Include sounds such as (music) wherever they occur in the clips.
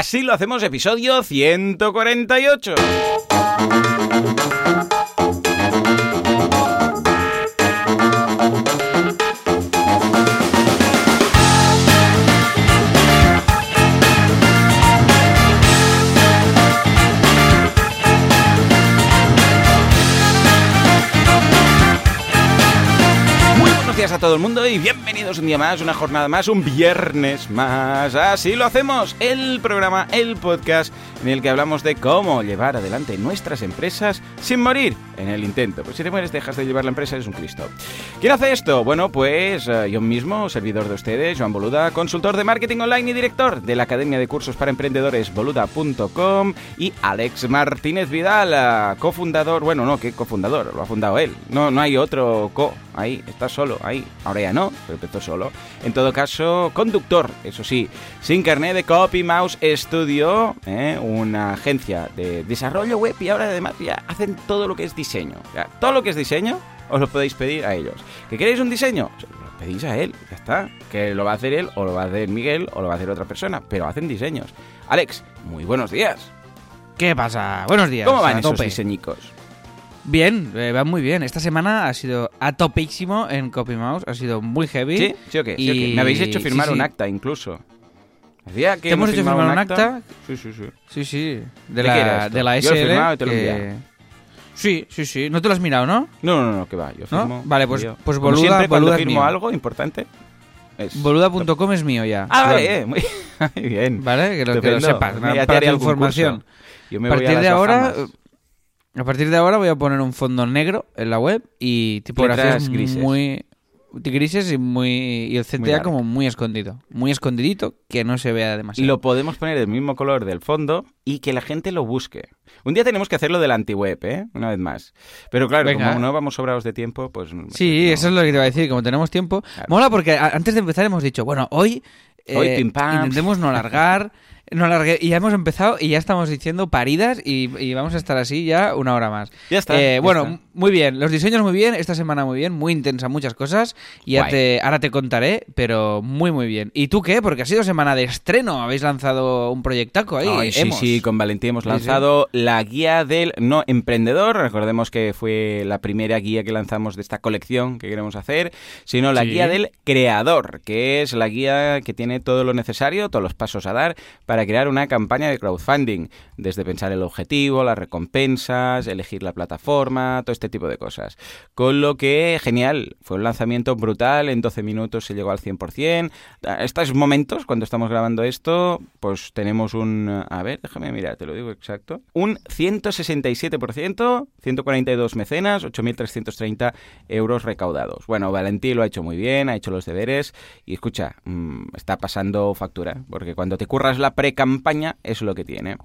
Así lo hacemos, episodio 148. Muy buenos días a todo el mundo y bienvenidos un día más, una jornada más, un viernes más. Así lo hacemos, el programa, el podcast en el que hablamos de cómo llevar adelante nuestras empresas sin morir en el intento. Pues si te mueres dejas de llevar la empresa, eres un Cristo. ¿Quién hace esto? Bueno, pues eh, yo mismo, servidor de ustedes, Joan Boluda, consultor de marketing online y director de la Academia de Cursos para Emprendedores boluda.com y Alex Martínez Vidal, eh, cofundador, bueno, no, ¿qué cofundador? Lo ha fundado él. No, no hay otro co ahí, está solo, ahí. Ahora ya no, pero empezó solo. En todo caso, conductor, eso sí, sin carnet de Copy Mouse Studio, ¿eh? una agencia de desarrollo web y ahora además ya hacen todo lo que es diseño. Todo lo que es diseño os lo podéis pedir a ellos. ¿Que queréis un diseño? Lo pedís a él, ya está. Que lo va a hacer él, o lo va a hacer Miguel, o lo va a hacer otra persona, pero hacen diseños. Alex, muy buenos días. ¿Qué pasa? Buenos días. ¿Cómo van esos diseñicos? Bien, eh, van muy bien. Esta semana ha sido a topísimo en CopyMouse, ha sido muy heavy. ¿Sí? ¿Sí o qué? ¿Sí o qué? Y- Me habéis hecho sí, firmar sí. un acta incluso. Decía que ¿Te hemos hecho firmar un acta? Sí, sí, sí. Sí, sí. ¿De la, de la Yo lo he SL. firmado y te lo que- enviado. Sí, sí, sí. No te lo has mirado, ¿no? No, no, no, que va. Yo ¿No? firmo. Vale, pues- yo. pues Como Boluda- siempre, cuando Boluda es firmo mío. algo importante. Boluda.com es mío ya. Ah, vale, eh, (laughs) muy bien. Vale, que lo, que lo sepas. Te para tu información. Yo me A voy partir las de ahora. A partir de ahora voy a poner un fondo negro en la web y tipografías grises. muy grises y muy y el CTA dark. como muy escondido, muy escondidito que no se vea demasiado. Lo podemos poner del mismo color del fondo y que la gente lo busque. Un día tenemos que hacerlo de la antiweb, ¿eh? Una vez más. Pero claro, Venga. como no vamos sobrados de tiempo, pues... Sí, no. eso es lo que te iba a decir, como tenemos tiempo. Claro. Mola porque antes de empezar hemos dicho, bueno, hoy, Hoy eh, pim pam. intentemos no alargar, (laughs) no alargue- y ya hemos empezado y ya estamos diciendo paridas y, y vamos a estar así ya una hora más. Ya está, Eh, ya bueno, está. muy bien, los diseños muy bien, esta semana muy bien, muy intensa, muchas cosas y ya te, ahora te contaré, pero muy muy bien. ¿Y tú qué? Porque ha sido semana de estreno, habéis lanzado un proyectaco ahí. Ay, sí, sí, con Valentín hemos Sí, lanzado la guía del no emprendedor. Recordemos que fue la primera guía que lanzamos de esta colección que queremos hacer, sino la Sí. guía del creador, que es la guía que tiene todo lo necesario, todos los pasos a dar para crear una campaña de crowdfunding, desde pensar el objetivo, las recompensas, elegir la plataforma, todo este tipo de cosas. Con lo que, genial, fue un lanzamiento brutal, en 12 minutos se llegó al 100%. A estos momentos, cuando estamos grabando esto, pues tenemos un, a ver, déjame mirar, te lo digo exacto, un 167%, 142 mecenas, 8.330 euros recaudados. Bueno, Valentí lo ha hecho muy bien, ha hecho los deberes y escucha, mm, está pasando factura, porque cuando te curras la pre-campaña es lo que tiene.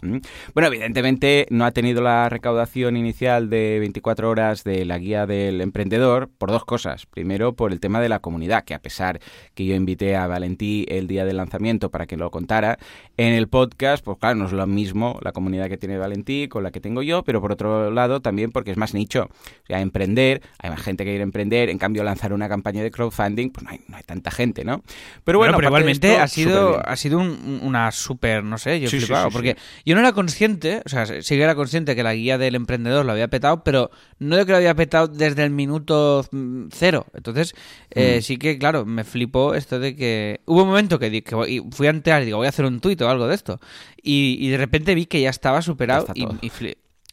Bueno, evidentemente no ha tenido la recaudación inicial de 24 horas de la guía del emprendedor por dos cosas. Primero, por el tema de la comunidad, que a pesar que yo invité a Valentí el día del lanzamiento para que lo contara, en el podcast, pues claro, no es lo mismo la comunidad que tiene Valentí con la que tengo yo, pero por otro lado también porque es más nicho. O sea, emprender, hay más gente que quiere emprender, en cambio lanzar una campaña de crowdfunding, pues no hay, no hay tanta gente, ¿no? Pero bueno, Bueno, pero aparte de igualmente esto, ha sido, ha sido un- una súper, no sé, yo Sí, sí, flipado, sí, porque yo no era consciente, o sea, sí que era consciente que la guía del emprendedor lo había petado, pero no de que lo había petado desde el minuto cero. Entonces, eh, Mm. sí que, claro, me flipó esto de que... Hubo un momento que, que fui a enterar y digo, voy a hacer un tuit o algo de esto. Y, y de repente vi que ya estaba superado Ya y, y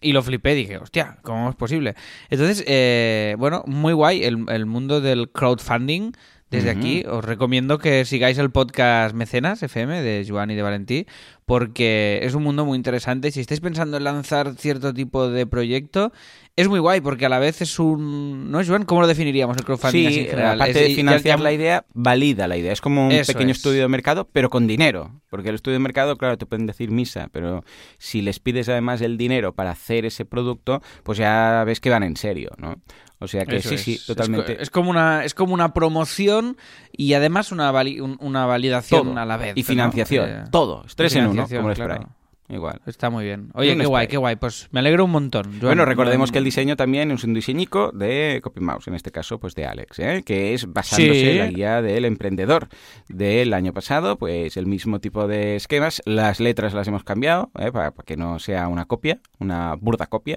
y lo flipé, dije, hostia, ¿cómo es posible? Entonces, eh, bueno, muy guay el, el mundo del crowdfunding. Desde aquí os recomiendo que sigáis el podcast Mecenas FM de Joan y de Valentí, porque es un mundo muy interesante. Si estáis pensando en lanzar cierto tipo de proyecto, es muy guay, porque a la vez es un... ¿No, Joan? ¿Cómo lo definiríamos el crowdfunding Sí, en general? aparte Es- de financiar ya- la idea, valida la idea. Es como un Eso pequeño es. estudio de mercado, pero con dinero. Porque el estudio de mercado, claro, te pueden decir misa, pero si les pides además el dinero para hacer ese producto, pues ya ves que van en serio, ¿no? O sea que Eso sí, es. sí, totalmente. Es, como una, es como una promoción y además una, vali- un- una validación Todo. a la vez. Y ¿no? financiación, Eh, todo. Es tres en uno, como por claro. Igual. Está muy bien. Oye, qué guay, qué guay. Pues me alegro un montón. Joan. Bueno, recordemos que el diseño también es un diseñico de CopyMouse, en este caso, pues de Alex, ¿eh? que es basándose Sí. en la guía del emprendedor del año pasado, pues el mismo tipo de esquemas, las letras las hemos cambiado, ¿eh? para, para que no sea una copia, una burda copia,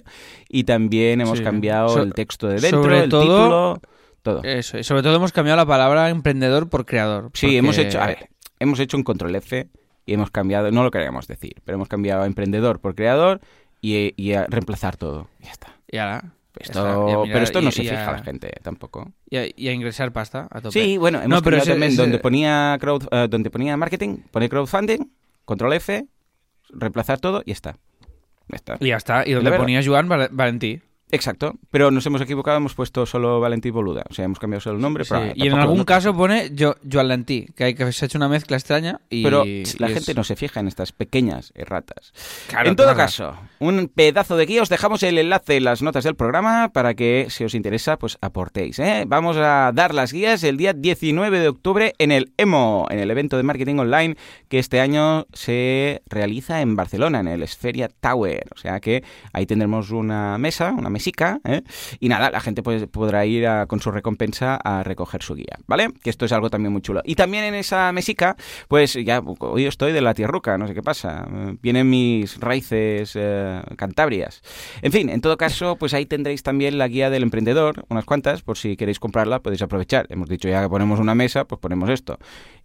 y también hemos Sí. cambiado So- el texto de dentro, sobre el todo- título, todo. Eso, y sobre todo hemos cambiado la palabra emprendedor por creador. Sí, porque- hemos hecho, a ver, hemos hecho un control F y hemos cambiado, no lo queríamos decir, pero hemos cambiado a emprendedor por creador y, y a reemplazar todo. Ya está. Y ahora, Esto- mirar- pero esto no y- se y a- fija la gente tampoco. Y a, y a ingresar pasta a tope. Sí, bueno, hemos No, pero ese- también ese- donde ponía crowd, eh, donde ponía marketing, pone crowdfunding, control F, reemplazar todo y ya está. Está. Y ya está. Y donde ponía Joan Val- Valentí. Exacto, pero nos hemos equivocado, hemos puesto solo Valentí Boluda, o sea, hemos cambiado solo el nombre. Sí, pero, Y en algún no- caso pone Jo- Joan Lentí, que hay que se ha hecho una mezcla extraña y... Pero y la es- gente no se fija en estas pequeñas erratas. Claro, en todo claro. caso, un pedazo de guía. Os dejamos el enlace en las notas del programa para que, si os interesa, pues aportéis. ¿eh? Vamos a dar las guías el día 19 de octubre en el EMO, en el evento de marketing online que este año se realiza en Barcelona, en el Esferia Tower. O sea que ahí tendremos una mesa, una mesica, ¿eh? y nada, la gente pues, podrá ir a- con su recompensa a recoger su guía, ¿vale? Que esto es algo también muy chulo. Y también en esa mesica, pues ya hoy estoy de la tierruca, no sé qué pasa. Vienen mis raíces eh, cantabrias. En fin, en todo caso, pues ahí tendréis también la guía del emprendedor, unas cuantas, por si queréis comprarla, podéis aprovechar. Hemos dicho ya que ponemos una mesa, pues ponemos esto.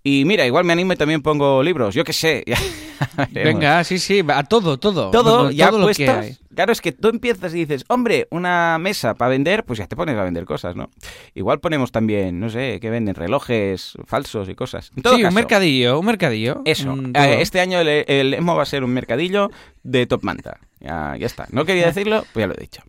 Y mira, igual me animo y también pongo libros, yo qué sé. (laughs) Venga, sí, sí, a todo, todo. Todo Todo ya lo que hay. Claro, es que tú empiezas y dices, hombre, una mesa para vender, pues ya te pones a vender cosas, ¿no? Igual ponemos también, no sé, que venden relojes falsos y cosas. En todo Sí, un mercadillo, un mercadillo. Eso. Mm, Eh, este año el, el EMO va a ser un mercadillo de top manta. Ya, ya está. No quería (laughs) decirlo, pues ya lo he dicho.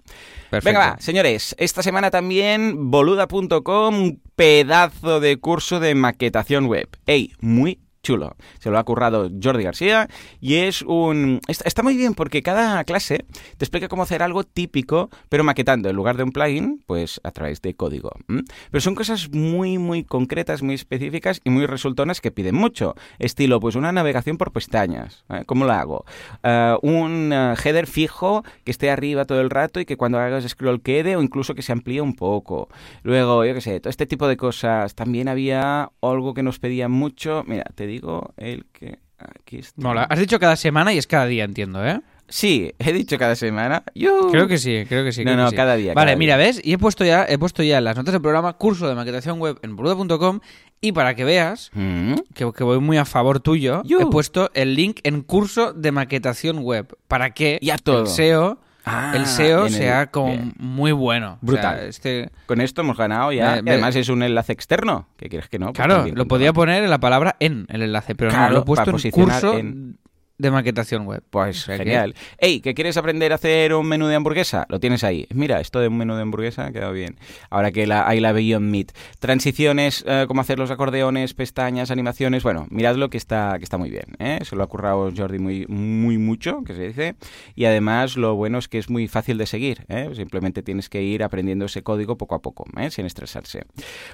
Perfecto. Venga, va, señores. Esta semana también boluda.com, un pedazo de curso de maquetación web. ¡Ey! Muy chulo. Se lo ha currado Jordi García y es un... Está, muy bien porque cada clase te explica cómo hacer algo típico, pero maquetando. En lugar de un plugin, pues a través de código. Pero son cosas muy, muy concretas, muy específicas y muy resultonas que piden mucho. Estilo, pues una navegación por pestañas. ¿eh? ¿Cómo lo hago? Eh, un eh, header fijo que esté arriba todo el rato y que cuando hagas scroll quede o incluso que se amplíe un poco. Luego, yo qué sé, todo este tipo de cosas. También había algo que nos pedían mucho. Mira, te digo el que... Aquí está. Mola. Has dicho cada semana y es cada día, entiendo, ¿eh? Sí, he dicho cada semana. Yo... Creo que sí, creo que sí. No, que no, sí. cada día, Vale, cada mira, día. ¿ves? Y he puesto ya, he puesto ya en las notas del programa curso de maquetación web en boluda.com y para que veas Mm. que, que voy muy a favor tuyo, Yo. he puesto el link en curso de maquetación web para que Ya todo. el SEO, Ah, el SEO el- sea como bien. muy bueno. O Brutal. sea, este, Con esto hemos ganado ya. Me- y me- además es un enlace externo. ¿Qué quieres que no? Pues claro, lo podía poner en la palabra en el enlace, pero Claro, no, lo he puesto en curso en- de maquetación web. Pues sea que- genial. Ey, ¿que quieres aprender a hacer un menú de hamburguesa? Lo tienes ahí. Mira, esto de un menú de hamburguesa ha quedado bien. Ahora que la, hay la Beyond Meat. Transiciones, eh, cómo hacer los acordeones, pestañas, animaciones. Bueno, miradlo que está, que está muy bien. ¿eh? Se lo ha currado Jordi muy, muy mucho, que se dice. Y además lo bueno es que es muy fácil de seguir. ¿eh? Simplemente tienes que ir aprendiendo ese código poco a poco, ¿eh? sin estresarse.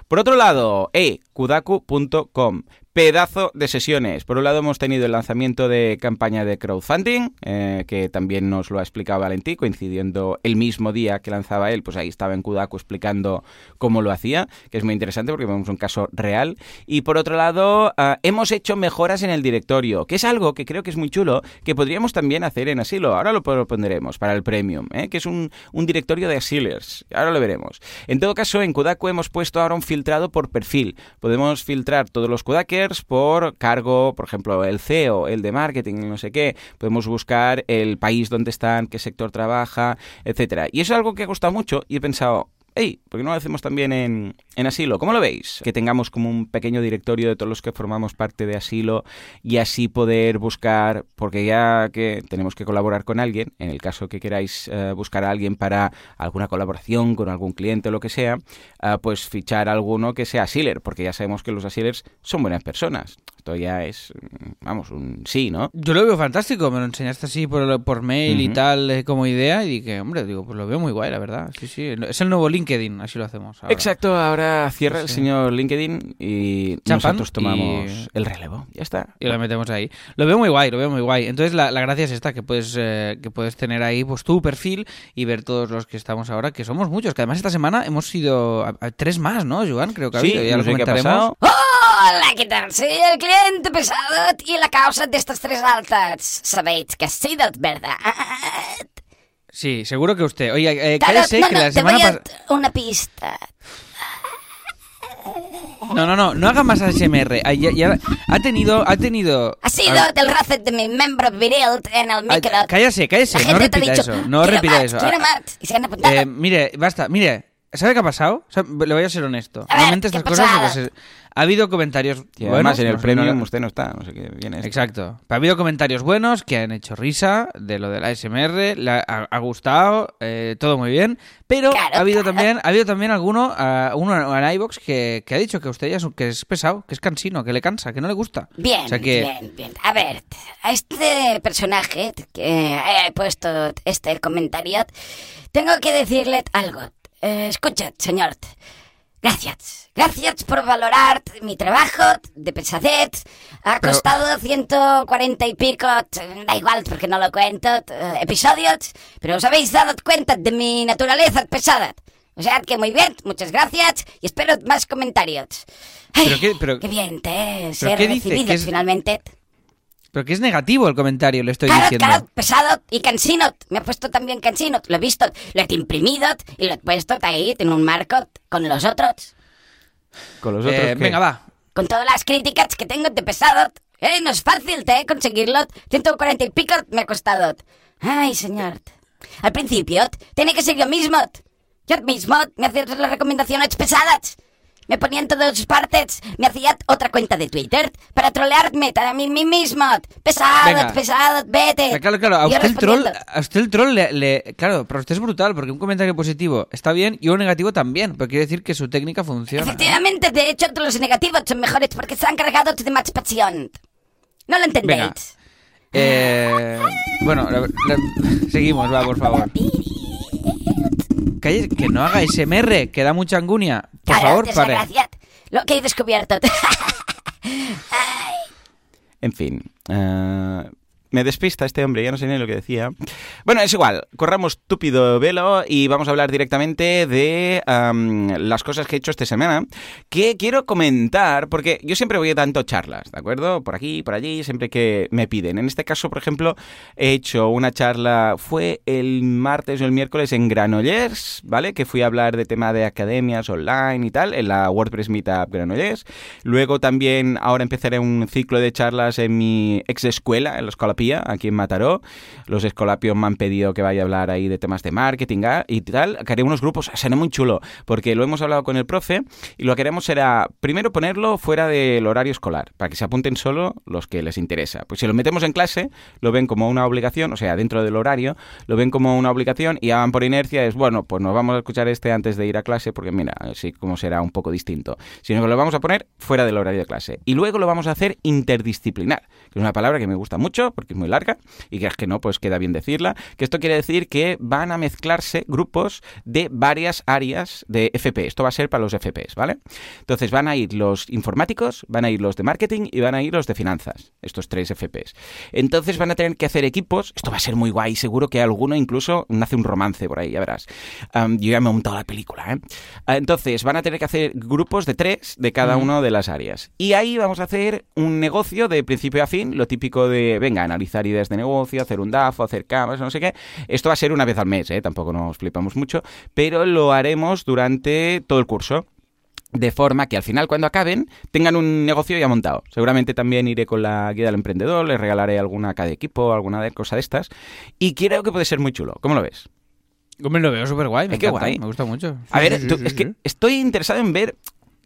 Por otro lado, eh, kudaku.com. Pedazo de sesiones. Por un lado hemos tenido el lanzamiento de campaña de crowdfunding, eh, que también nos lo ha explicado Valentí, coincidiendo el mismo día que lanzaba él, pues ahí estaba en Kudaku explicando cómo lo hacía, que es muy interesante porque vemos un caso real. Y por otro lado, ah, hemos hecho mejoras en el directorio, que es algo que creo que es muy chulo, que podríamos también hacer en Asilo. Ahora lo pondremos para el Premium, ¿eh? que es un, un directorio de Asilers. Ahora lo veremos. En todo caso, en Kudaku hemos puesto ahora un filtrado por perfil. Podemos filtrar todos los Kudakers por cargo, por ejemplo, el CEO, el de marketing, no sé qué. Podemos buscar el país donde están, qué sector trabaja, etcétera. Y eso es algo que ha gustado mucho y he pensado, hey, ¿por qué no lo hacemos también en, en Asilo? ¿Cómo lo veis? Que tengamos como un pequeño directorio de todos los que formamos parte de Asilo y así poder buscar, porque ya que tenemos que colaborar con alguien, en el caso que queráis eh, buscar a alguien para alguna colaboración con algún cliente o lo que sea, ah, pues fichar a alguno que sea Asiler, porque ya sabemos que los Asilers son buenas personas. Esto ya es, mm, vamos, un sí, ¿no? Yo lo veo fantástico, me lo enseñaste así por, por mail y tal eh, como idea y dije, hombre, digo, pues lo veo muy guay, la verdad. Sí, sí, es el nuevo LinkedIn, así lo hacemos. ahora. Exacto, ahora cierra el señor LinkedIn y Chapan nosotros tomamos y- el relevo. Ya está. Y lo metemos ahí. Lo veo muy guay, lo veo muy guay. Entonces la, la gracia es esta, que puedes, eh, que puedes tener ahí pues tu perfil y ver todos los que estamos ahora, que somos muchos. Que además esta semana hemos sido a- a tres más, ¿no, Joan? Creo que ha Sí, habido, ya no lo comentaremos. Hola, què tal? Soy el cliente pesado y la causa de estas tres altas. Sabéis que ha sido verdad. Sí, seguro que usted. Oye, eh, cállese no, que no, la te semana voy a pasada... una pista. No, no, no, no haga más ASMR. Ah, ya- ya- Ha tenido, ha tenido... Ha sido Ah, del roce de mi miembro viril en el ah, micro. cállese, cállese, La no ha repita dicho, eso, no "Quiero repita más, eso. quiero más", y se han apuntado. Eh, mire, basta, mire. ¿Sabe qué ha pasado? O sea, le voy a ser honesto. A ver, Normalmente ¿qué estas ha cosas... pues, ha habido comentarios Y buenos, además en el no sé, premium no- usted no está, no sé qué viene. esto. Exacto. Ha habido comentarios buenos que han hecho risa de lo de la SMR, ha, ha gustado, eh, todo muy bien, pero Claro, ha habido claro. también ha habido también alguno, ah, uno en iVox que, que ha dicho que usted ya es, un- que es pesado, que es cansino, que le cansa, que no le gusta. Bien, O sea que- bien, bien. A ver, a este personaje que he puesto este comentario, tengo que decirle algo. Eh, escucha, señor. Gracias. Gracias por valorar mi trabajo de pesadez. Ha Pero- costado 140 y pico, da igual porque no lo cuento, t- episodios, pero os habéis dado cuenta de mi naturaleza pesada. O sea que muy bien, muchas gracias y espero más comentarios. Ay, ¿Pero qué- pero- qué bien te ser qué dice? recibido ¿Qué es- finalmente. Pero que es negativo el comentario, le estoy Claro, diciendo. claro, pesado y cansino. Me ha puesto también cansino. Lo he visto, lo he imprimido y lo he puesto ahí en un marco con los otros. Con los otros. Eh, ¿qué? venga, va. Con todas las críticas que tengo de pesado. Eh, no es fácil, ¿eh? Conseguirlo. 140 y pico me ha costado. Ay, señor. Al principio, tiene que ser yo mismo. Yo mismo me hacía las recomendaciones pesadas. Me ponía en todas partes. Me hacía otra cuenta de Twitter para trolearme a mí mismo. Pesado, Venga. pesado, vete. Pero Claro, claro, a usted el troll, a usted el troll le, le- Claro, pero usted es brutal, porque un comentario positivo está bien y un negativo también, pero quiere decir que su técnica funciona. Efectivamente, de hecho, todos los negativos son mejores porque están cargados de más pasión. ¿No lo entendéis? Venga. Eh, bueno, la- la- seguimos, va, por favor. Calle, que no haga SMR, que da mucha angunia. Por favor, pare. Lo que he descubierto. (laughs) En fin. eh, me despista este hombre, ya no sé ni lo que decía. Bueno, es igual, corramos túpido velo y vamos a hablar directamente de las cosas que he hecho esta semana, que quiero comentar, porque yo siempre voy a tanto charlas, ¿de acuerdo? Por aquí, por allí, siempre que me piden. En este caso, por ejemplo, he hecho una charla, fue el martes o el miércoles en Granollers, ¿vale? Que fui a hablar de tema de academias online y tal, en la WordPress Meetup Granollers. Luego también, ahora empezaré un ciclo de charlas en mi ex escuela, en la Escola Aquí en Mataró. Los escolapios me han pedido que vaya a hablar ahí de temas de marketing ah, y tal. Que haré unos grupos, será muy chulo, porque lo hemos hablado con el profe y lo que queremos será, primero ponerlo fuera del horario escolar, para que se apunten solo los que les interesa. Pues si lo metemos en clase, lo ven como una obligación, o sea, dentro del horario, lo ven como una obligación y van por inercia, es bueno, pues nos vamos a escuchar este antes de ir a clase, porque mira, así como será un poco distinto. Sino que lo vamos a poner fuera del horario de clase. Y luego lo vamos a hacer interdisciplinar, que es una palabra que me gusta mucho, porque es muy larga, y que es que no, pues queda bien decirla, que esto quiere decir que van a mezclarse grupos de varias áreas de FP. Esto va a ser para los FPs, ¿vale? Entonces van a ir los informáticos, van a ir los de marketing y van a ir los de finanzas, estos tres FPs. Entonces van a tener que hacer equipos, esto va a ser muy guay, seguro que alguno incluso nace un romance por ahí, ya verás. Yo ya me he montado la película, ¿eh? Entonces van a tener que hacer grupos de tres de cada una de las áreas. Y ahí vamos a hacer un negocio de principio a fin, lo típico de, venga, analizar ideas de negocio, hacer un DAFO, hacer camas, no sé qué. Esto va a ser una vez al mes, ¿eh? Tampoco nos flipamos mucho, pero lo haremos durante todo el curso. De forma que al final, cuando acaben, tengan un negocio ya montado. Seguramente también iré con la guía del emprendedor, les regalaré alguna a cada equipo, alguna de cosa de estas. Y creo que puede ser muy chulo. ¿Cómo lo ves? Hombre, lo veo súper guay, me Es que guay. me gusta mucho. A Sí, ver, sí, tú- sí, es que estoy interesado en ver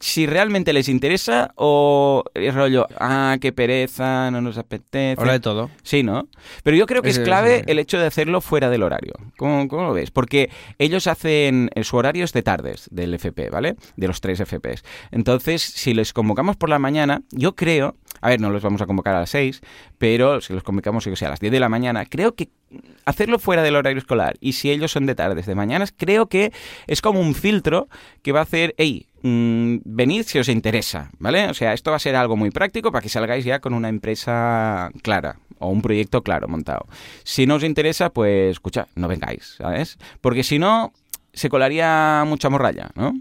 si realmente les interesa o es rollo, ah, qué pereza, no nos apetece. Habla de todo. Sí, ¿no? Pero yo creo que es, Es- clave es- el hecho de hacerlo fuera del horario. ¿Cómo, cómo lo ves? Porque ellos hacen, eh, su horario es de tardes del FP, ¿vale? De los tres FPs. Entonces, si les convocamos por la mañana, yo creo, a ver, no los vamos a convocar a las 6, pero si los convocamos, yo que a las 10 de la mañana, creo que hacerlo fuera del horario escolar y si ellos son de tardes, de mañanas, creo que es como un filtro que va a hacer, hey, mm, venid si os interesa, ¿vale? O sea, esto va a ser algo muy práctico para que salgáis ya con una empresa clara o un proyecto claro montado. Si no os interesa, pues escucha, no vengáis, ¿sabes? Porque si no, se colaría mucha morralla, ¿no?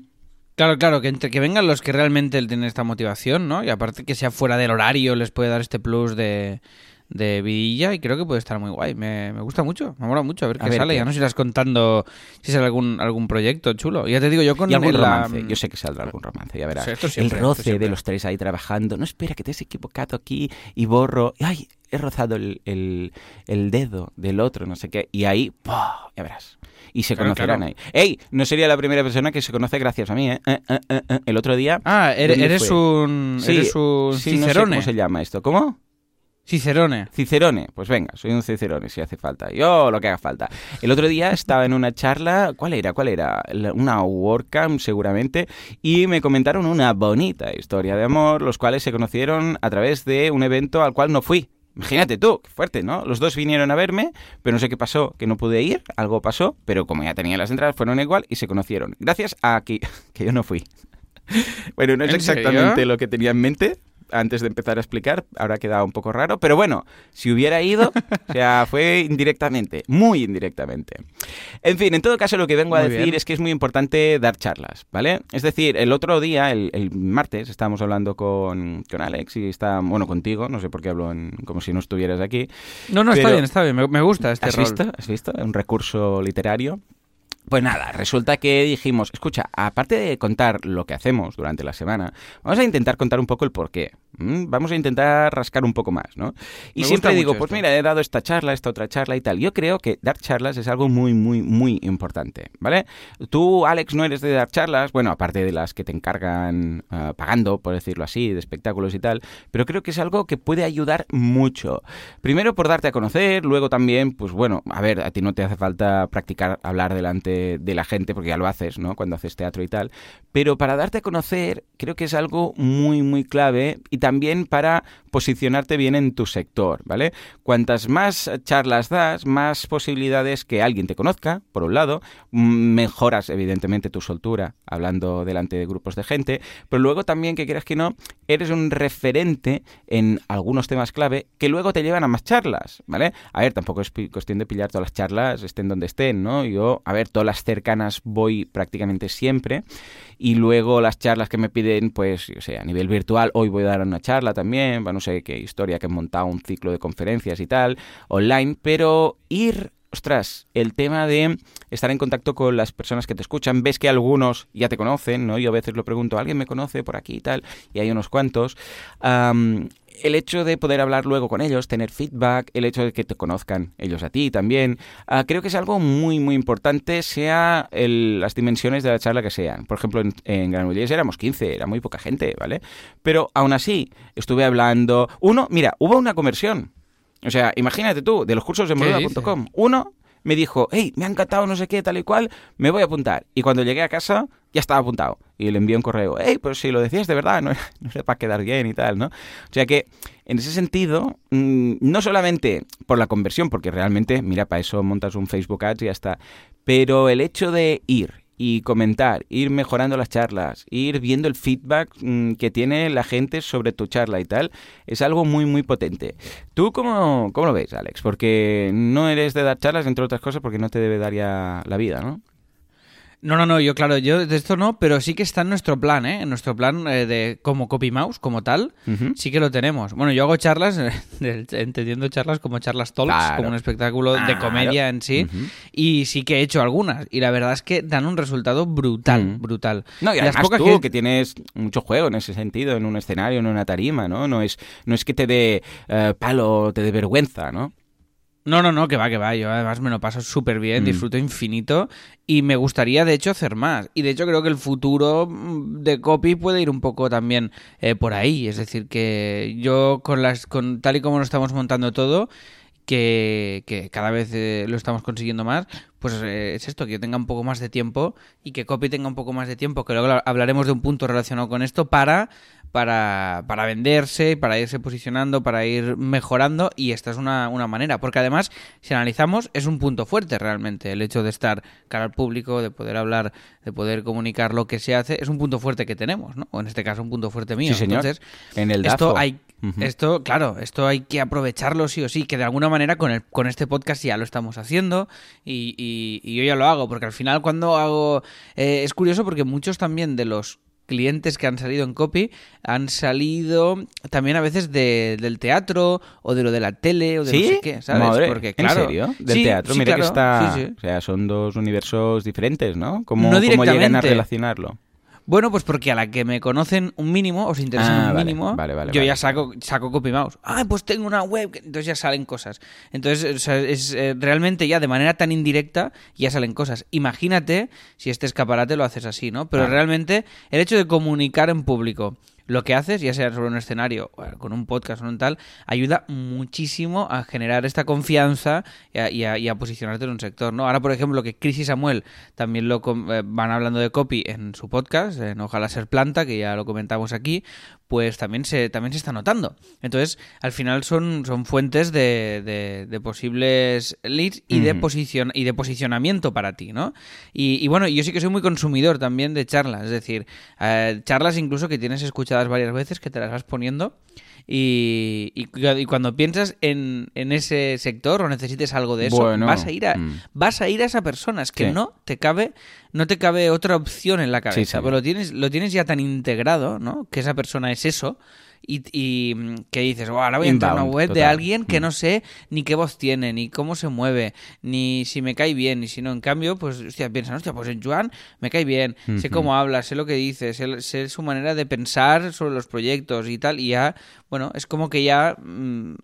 Claro, claro, que entre que vengan los que realmente tienen esta motivación, ¿no? Y aparte que sea fuera del horario les puede dar este plus de, de vidilla y creo que puede estar muy guay. Me, me gusta mucho, me mola mucho a ver A qué ver sale. qué. Ya nos irás contando si sale algún, algún proyecto chulo. Ya te digo, yo con Y algún el, la- romance. Yo sé que saldrá algún romance, ya verás. Esto el siempre, roce de los tres ahí trabajando. No, espera, que te has equivocado aquí y borro. Ay, he rozado el, el- el dedo del otro, no sé qué. Y ahí, ¡pah! ya verás. Y se Claro, conocerán claro. ahí. ¡Ey! No sería la primera persona que se conoce gracias a mí, ¿eh? Eh, eh, eh. El otro día... Ah, eres, ¿dónde eres fue? un, Sí, eres un sí, no sé cicerone. cómo se llama esto. ¿Cómo? Cicerone. Cicerone, pues venga, soy un cicerone si hace falta. Yo lo que haga falta. El otro día estaba en una charla, ¿cuál era? ¿Cuál era? Una WordCamp seguramente, y me comentaron una bonita historia de amor, los cuales se conocieron a través de un evento al cual no fui. Imagínate tú, qué fuerte, ¿no? Los dos vinieron a verme, pero no sé qué pasó, que no pude ir, algo pasó, pero como ya tenía las entradas, fueron igual y se conocieron. Gracias a que, (laughs) que yo no fui. (laughs) Bueno, no es exactamente lo que tenía en mente antes de empezar a explicar, ahora quedado un poco raro, pero bueno, si hubiera ido, o sea, (laughs) fue indirectamente, muy indirectamente. En fin, en todo caso lo que vengo a Muy decir bien. es que es muy importante dar charlas, ¿vale? Es decir, el otro día, el, el martes, estábamos hablando con, con Alex y está, bueno, contigo, no sé por qué hablo en- como si no estuvieras aquí. No, no, está bien, está bien. Me, me gusta este ¿Has rol. visto? ¿Has visto? Un recurso literario. Pues nada, resulta que dijimos, escucha, aparte de contar lo que hacemos durante la semana, vamos a intentar contar un poco el porqué. ¿M? Vamos a intentar rascar un poco más, ¿no? Y Me siempre digo, pues esto. mira, he dado esta charla, esta otra charla y tal. Yo creo que dar charlas es algo muy, muy, muy importante, ¿vale? Tú, Alex, no eres de dar charlas, bueno, aparte de las que te encargan ah, pagando, por decirlo así, de espectáculos y tal, pero creo que es algo que puede ayudar mucho. Primero por darte a conocer, luego también, pues bueno, a ver, a ti no te hace falta practicar hablar delante de la gente porque ya lo haces, ¿no? Cuando haces teatro y tal, pero para darte a conocer creo que es algo muy, muy clave y también para posicionarte bien en tu sector, ¿vale? Cuantas más charlas das, más posibilidades que alguien te conozca, por un lado, mejoras evidentemente tu soltura hablando delante de grupos de gente, pero luego también que quieras que no, eres un referente en algunos temas clave que luego te llevan a más charlas, ¿vale? A ver, tampoco es cuestión de pillar todas las charlas, estén donde estén, ¿no? Yo, a ver, todas las cercanas voy prácticamente siempre y luego las charlas que me piden, pues, yo sé, a nivel virtual, hoy voy a dar una charla también, no sé qué historia que he montado un ciclo de conferencias y tal, online, pero ir ostras, el tema de estar en contacto con las personas que te escuchan, ves que algunos ya te conocen, ¿no? Yo a veces lo pregunto, ¿alguien me conoce por aquí y tal? Y hay unos cuantos. El hecho de poder hablar luego con ellos, tener feedback, el hecho de que te conozcan ellos a ti también, ah, creo que es algo muy, muy importante, sea las dimensiones de la charla que sean. Por ejemplo, en, en Granollers éramos 15, era muy poca gente, ¿vale? Pero aún así, estuve hablando... Uno, mira, hubo una conversión. O sea, imagínate tú, de los cursos de ¿Qué Moruda.com. Uno me dijo, hey, me ha encantado no sé qué, tal y cual, me voy a apuntar. Y cuando llegué a casa, ya estaba apuntado. Y le envié un correo, hey, pero si lo decías de verdad, no era, (laughs) no era para quedar bien y tal, ¿no? O sea que, en ese sentido, mm, no solamente por la conversión, porque realmente, mira, para eso montas un Facebook Ads y ya está, pero el hecho de ir y comentar, ir mejorando las charlas, ir viendo el feedback mm, que tiene la gente sobre tu charla y tal, es algo muy, muy potente. ¿Tú cómo, cómo lo ves, Alex? Porque no eres de dar charlas, entre otras cosas, porque no te debe dar ya la vida, ¿no? No, no, no, yo claro, yo de esto no, pero sí que está en nuestro plan, ¿eh? En nuestro plan eh, de como copy mouse, como tal, sí que lo tenemos. Bueno, yo hago charlas, (laughs) entendiendo charlas como charlas talks, Claro. como un espectáculo de comedia en sí, y sí que he hecho algunas, y la verdad es que dan un resultado brutal, Mm. brutal. No, y Las además pocas tú, que- que... tienes mucho juego en ese sentido, en un escenario, en una tarima, ¿no? No es, no es que te dé eh, palo, te dé vergüenza, ¿no? No, no, no, que va, que va. Yo además me lo paso súper bien, Mm. disfruto infinito y me gustaría de hecho hacer más. Y de hecho creo que el futuro mm, de copy puede ir un poco también eh, por ahí. Es decir, que yo con las, con tal y como lo estamos montando todo, que, que cada vez eh, lo estamos consiguiendo más, pues eh, es esto, que yo tenga un poco más de tiempo y que copy tenga un poco más de tiempo, que luego la- hablaremos de un punto relacionado con esto para para, para venderse, para irse posicionando, para ir mejorando y esta es una, una manera, porque además, si analizamos, es un punto fuerte realmente, el hecho de estar cara al público, de poder hablar, de poder comunicar lo que se hace, es un punto fuerte que tenemos, ¿no? O en este caso un punto fuerte mío. Sí, señor. Entonces, En el esto hay esto claro esto hay que aprovecharlo sí o sí que de alguna manera con el con este podcast ya lo estamos haciendo y, y- y yo ya lo hago porque al final cuando hago eh, es curioso porque muchos también de los clientes que han salido en copy han salido también a veces de- del teatro o de lo de la tele o de ¿Sí? no sé qué sabes Madre, porque claro ¿En serio? Del Sí, teatro, sí, mira que está... O sea, son dos universos diferentes, ¿no? ¿Cómo, No cómo llegan a relacionarlo? Bueno, pues porque a la que me conocen un mínimo, os interesa Ah, un vale, mínimo, vale, vale, yo ya saco, saco copy mouse. Ah, pues tengo una web, entonces ya salen cosas. Entonces, o sea, es eh, realmente ya de manera tan indirecta ya salen cosas. Imagínate si este escaparate lo haces así, ¿no? Pero realmente el hecho de comunicar en público lo que haces, ya sea sobre un escenario, o con un podcast o un tal, ayuda muchísimo a generar esta confianza y a, y a- y a posicionarte en un sector, ¿no? Ahora, por ejemplo, que Chris y Samuel también lo com- eh, van hablando de copy en su podcast, en Ojalá Ser Planta, que ya lo comentamos aquí, pues también se, también se está notando. Entonces, al final son, son fuentes de, de- de posibles leads y, de Ujú. posición, y de posicionamiento para ti, ¿no? Y, y bueno, yo sí que soy muy consumidor también de charlas, es decir, eh, charlas incluso que tienes escuchadas varias veces, que te las vas poniendo. Y, y cu- y cuando piensas en, en ese sector o necesites algo de eso, Bueno, vas a ir a mm. vas a ir a esa persona. Es que Sí. no te cabe no te cabe otra opción en la cabeza. Sí, sí. Pero lo tienes lo tienes ya tan integrado, ¿no? Que esa persona es eso. Y, y, mm, que dices, "Buah, ahora voy a entrar a una web de alguien que Mm. no sé ni qué voz tiene, ni cómo se mueve, ni si me cae bien, ni si no. En cambio, pues, hostia, piensan, hostia, pues en Joan me cae bien, sé cómo habla, sé lo que dice, sé, sé su manera de pensar sobre los proyectos y tal. Y ya, bueno, es como que ya mm,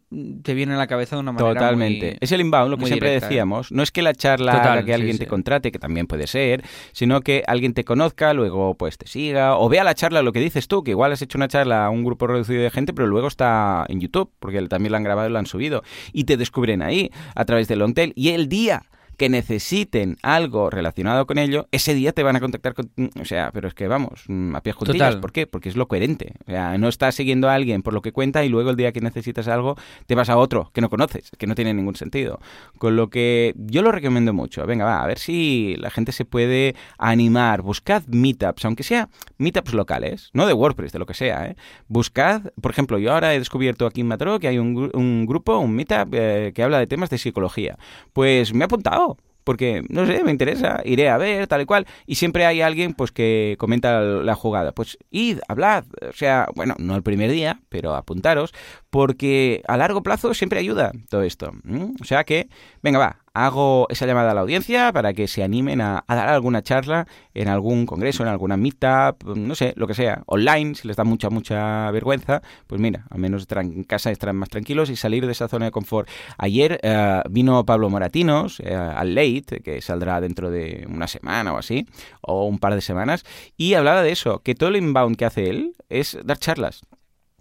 te viene a la cabeza de una manera Totalmente. muy- Es el inbound, lo que siempre directa, ¿eh? decíamos. No es que la charla Total, haga que sí, alguien sí. te contrate, que también puede ser, sino que alguien te conozca, luego pues te siga, o vea la charla, lo que dices tú, que igual has hecho una charla a un grupo reducido de gente, pero luego está en YouTube, porque también lo han grabado y lo han subido, y te descubren ahí, a través de Longtail, y el día que necesiten algo relacionado con ello, ese día te van a contactar con... O sea, pero es que vamos, mm, a pies juntillas. Total. ¿Por qué? Porque es lo coherente. O sea, no estás siguiendo a alguien por lo que cuenta y luego el día que necesitas algo te vas a otro que no conoces, que no tiene ningún sentido. Con lo que yo lo recomiendo mucho. Venga, va, a ver si la gente se puede animar. Buscad meetups, aunque sea meetups locales, no de WordPress, de lo que sea. ¿eh? Buscad, por ejemplo, yo ahora he descubierto aquí en Mataró que hay un, un grupo, un meetup eh, que habla de temas de psicología. Pues me he apuntado porque no sé, me interesa, iré a ver, tal y cual, y siempre hay alguien pues que comenta la jugada. Pues id, hablad, o sea, bueno, no el primer día, pero apuntaros, porque a largo plazo siempre ayuda todo esto. O sea que, venga, va, hago esa llamada a la audiencia para que se animen a, dar alguna charla en algún congreso, en alguna meetup, no sé, lo que sea, online, si les da mucha, mucha vergüenza, pues mira, al menos en casa estarán más tranquilos y salir de esa zona de confort. Ayer eh, vino Pablo Moratinos eh, al Late, que saldrá dentro de una semana o así, o un par de semanas, y hablaba de eso, que todo el inbound que hace él es dar charlas.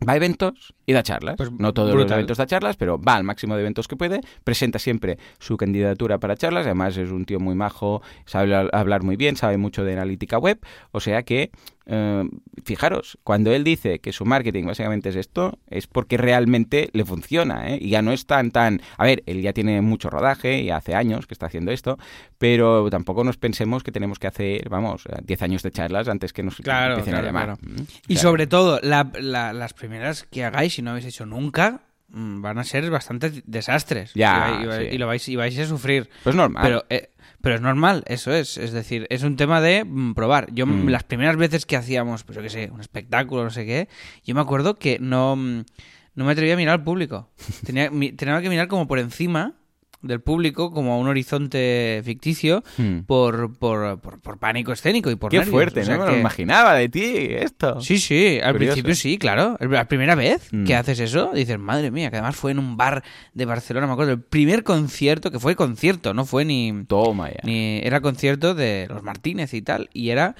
Va a eventos y da charlas. Pues no todos los brutal. eventos da charlas, pero va al máximo de eventos que puede. Presenta siempre su candidatura para charlas. Además, es un tío muy majo, sabe hablar- muy bien, sabe mucho de analítica web. O sea que, eh, fijaros, cuando él dice que su marketing básicamente es esto, es porque realmente le funciona. ¿eh? Y ya no es tan, tan. A ver, él ya tiene mucho rodaje y hace años que está haciendo esto, pero tampoco nos pensemos que tenemos que hacer, vamos, eh, 10 años de charlas antes que nos Claro, empiecen claro, a llamar. claro. Mm, Y sobre todo, la- la- las primeras que hagáis, si no habéis hecho nunca, mm, van a ser bastante desastres. Ya, y, vais- y- sí. y lo vais, y vais a sufrir. Pues normal. Pero, eh, pero es normal, eso es. Es decir, es un tema de mm, probar. Yo, Mm. las primeras veces que hacíamos, pues yo qué sé, un espectáculo, no sé qué, yo me acuerdo que no, no me atrevía a mirar al público. (laughs) Tenía, tenía que mirar como por encima del público como a un horizonte ficticio Hmm. por, por, por, por pánico escénico y por Qué nervios. fuerte, O sea ¿no? Me lo imaginaba de ti esto. Sí, sí, al Curioso. principio sí, claro. La primera vez Mm. que haces eso, dices, madre mía, que además fue en un bar de Barcelona, me acuerdo, el primer concierto, que fue concierto, no fue ni, Toma ya. ni era concierto de los Martínez y tal, y era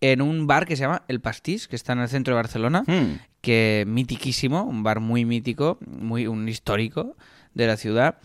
en un bar que se llama El Pastís, que está en el centro de Barcelona, Hmm. que mitiquísimo, un bar muy mítico, muy un histórico de la ciudad,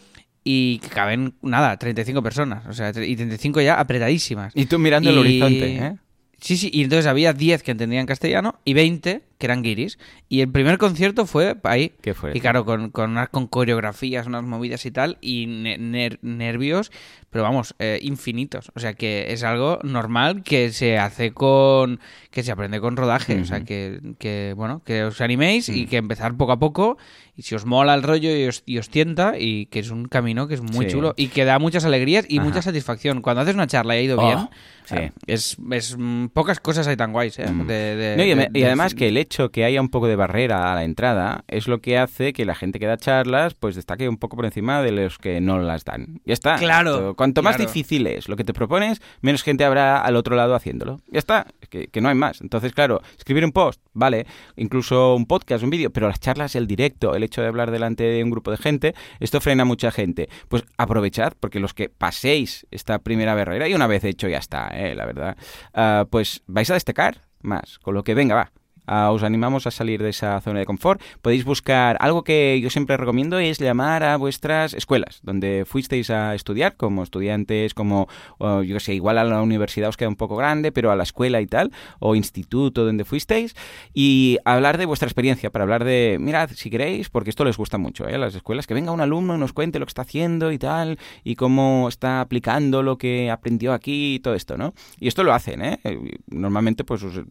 y caben, nada, 35 personas, o sea, y 35 ya apretadísimas. Y tú mirando el horizonte, ¿eh? Sí, sí, y entonces había 10 que entendían castellano y 20 que eran guiris. Y el primer concierto fue ahí. Qué fuerte. Y claro, con, con, unas- con coreografías, unas movidas y tal, y ne- ner- nervios, pero vamos, eh, infinitos. O sea que es algo normal que se hace con. que se aprende con rodaje. O sea que, que, bueno, que os animéis Mm. y que empezar poco a poco. Y si os mola el rollo y os, y os tienta, y que es un camino que es muy Sí. chulo y que da muchas alegrías y Ajá. mucha satisfacción. Cuando haces una charla y ha ido Oh, bien, sí. es, es mm, pocas cosas hay tan guays, ¿eh? Mm. De- de- No, y, de- además que el hecho que haya un poco de barrera a la entrada es lo que hace que la gente que da charlas pues destaque un poco por encima de los que no las dan. Ya está. Claro, Esto- Cuanto más difícil es lo que te propones, menos gente habrá al otro lado haciéndolo. Ya está. Es que, que no hay más. Entonces, claro, escribir un post, vale. Incluso un podcast, un vídeo, pero las charlas, el directo, el hecho de hablar delante de un grupo de gente, esto frena a mucha gente. Pues aprovechad, porque los que paséis esta primera barrera, y una vez hecho ya está, eh, la verdad, ah, pues vais a destacar más. Con lo que venga, va. Ah, os animamos a salir de esa zona de confort. Podéis buscar algo que yo siempre recomiendo es llamar a vuestras escuelas donde fuisteis a estudiar como estudiantes, como o, yo sé, igual a la universidad os queda un poco grande, pero a la escuela y tal, o instituto donde fuisteis y hablar de vuestra experiencia, para hablar de, mirad, si queréis, porque esto les gusta mucho, ¿eh? a las escuelas, que venga un alumno y nos cuente lo que está haciendo y tal, y cómo está aplicando lo que aprendió aquí y todo esto, ¿no? Y esto lo hacen, ¿eh? Eh, Normalmente pues os,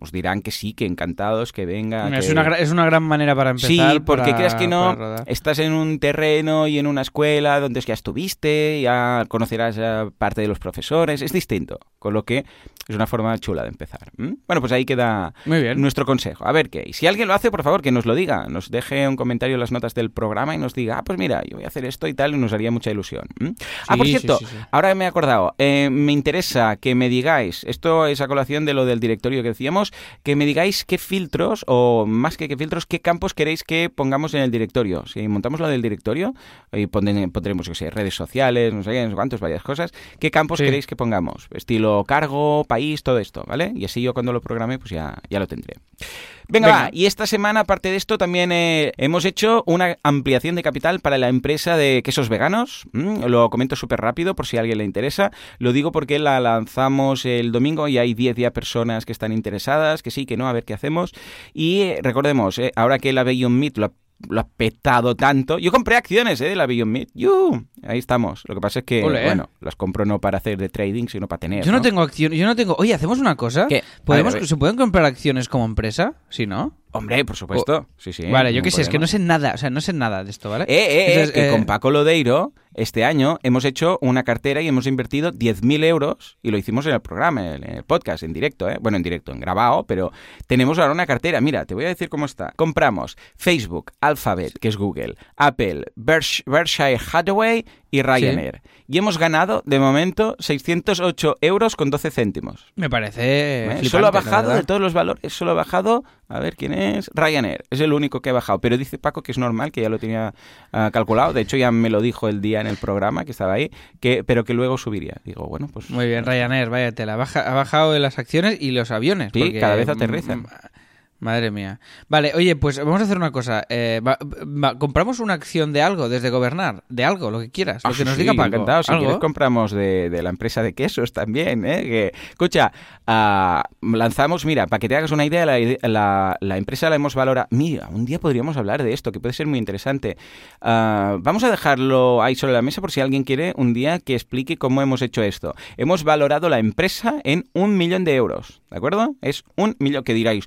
os dirán que sí, que encantados, que venga. Es que- una, es una gran manera para empezar. Sí, porque para- creas que no, estás en un terreno y en una escuela donde ya estuviste, ya conocerás a parte de los profesores, es distinto, con lo que es una forma chula de empezar. Bueno, pues ahí queda Muy bien. nuestro consejo. A ver qué. Si alguien lo hace, por favor, que nos lo diga, nos deje un comentario en las notas del programa y nos diga, ah, pues mira, yo voy a hacer esto y tal, y nos haría mucha ilusión. ah, por cierto, sí, sí. ahora me he acordado, eh, me interesa que me digáis, esto es a colación de lo del directorio que decíamos, que me digáis qué filtros, o más que qué filtros, qué campos queréis que pongamos en el directorio. Si montamos lo del directorio, y pondremos, pondremos, yo sé, redes sociales, no sé qué, no sé cuántos, varias cosas, ¿qué campos Sí. queréis que pongamos? Estilo cargo, país, todo esto, ¿vale? Y así yo cuando lo programe, pues ya, ya lo tendré. Venga, Venga. va. Y esta semana, aparte de esto, también eh, hemos hecho una ampliación de capital para la empresa de quesos veganos. Mm, lo comento súper rápido por si a alguien le interesa. Lo digo porque la lanzamos el domingo y hay 10 ya personas que están interesadas, que sí, que no, a ver qué hacemos. Y eh, recordemos, eh, ahora que la Beyond Meat lo ha lo ha petado tanto. Yo compré acciones ¿eh? de la Beyond Meat. ¡Yu! Ahí estamos. Lo que pasa es que, bueno, las compro no para hacer de trading, sino para tener. Yo no tengo acciones. Yo no tengo. Oye, hacemos una cosa. ¿Qué? ¿Podemos, A ver, a ver. ¿Se pueden comprar acciones como empresa? Sí, ¿no? Hombre, por supuesto. sí, sí. vale, yo qué sé, es que no sé nada. O sea, no sé nada de esto, ¿vale? Eh, eh, eh, que eh, con Paco Lodeiro este año hemos hecho una cartera y hemos invertido 10.000 euros y lo hicimos en el programa, en el podcast, en directo, ¿eh? bueno, en directo, en grabado, pero tenemos ahora una cartera. Mira, te voy a decir cómo está. Compramos Facebook, Alphabet, que es Google, Apple, Berksh- Berkshire Hathaway y Ryanair. Y hemos ganado, de momento, 608 euros con 12 céntimos. Me parece. ¿Eh? flipante, solo ha la bajado de todos los valores, solo ha bajado, a ver quién es, Ryanair, es el único que ha bajado, pero dice Paco que es normal, que ya lo tenía ah, calculado, de hecho ya me lo dijo el día en el programa que estaba ahí, que pero que luego subiría. Digo, bueno, pues Muy bien, Ryanair, vaya tela. Baja, ha bajado en las acciones y los aviones. Sí, porque, cada vez mm, aterrizan. Madre mía. Vale, oye, pues vamos a hacer una cosa. Eh, va- va- compramos una acción de algo, desde gobernar, de algo, lo que quieras, lo Ah, que nos sí, diga Paco. encantado. Si ¿Algo? quieres compramos de, de la empresa de quesos también, ¿eh? Que, escucha, ah, lanzamos, mira, para que te hagas una idea, la, ide- la- la empresa la hemos valorado. Mira, un día podríamos hablar de esto, que puede ser muy interesante. Ah, vamos a dejarlo ahí sobre la mesa por si alguien quiere un día que explique cómo hemos hecho esto. Hemos valorado la empresa en un millón de euros, ¿de acuerdo? Es un millón que diráis.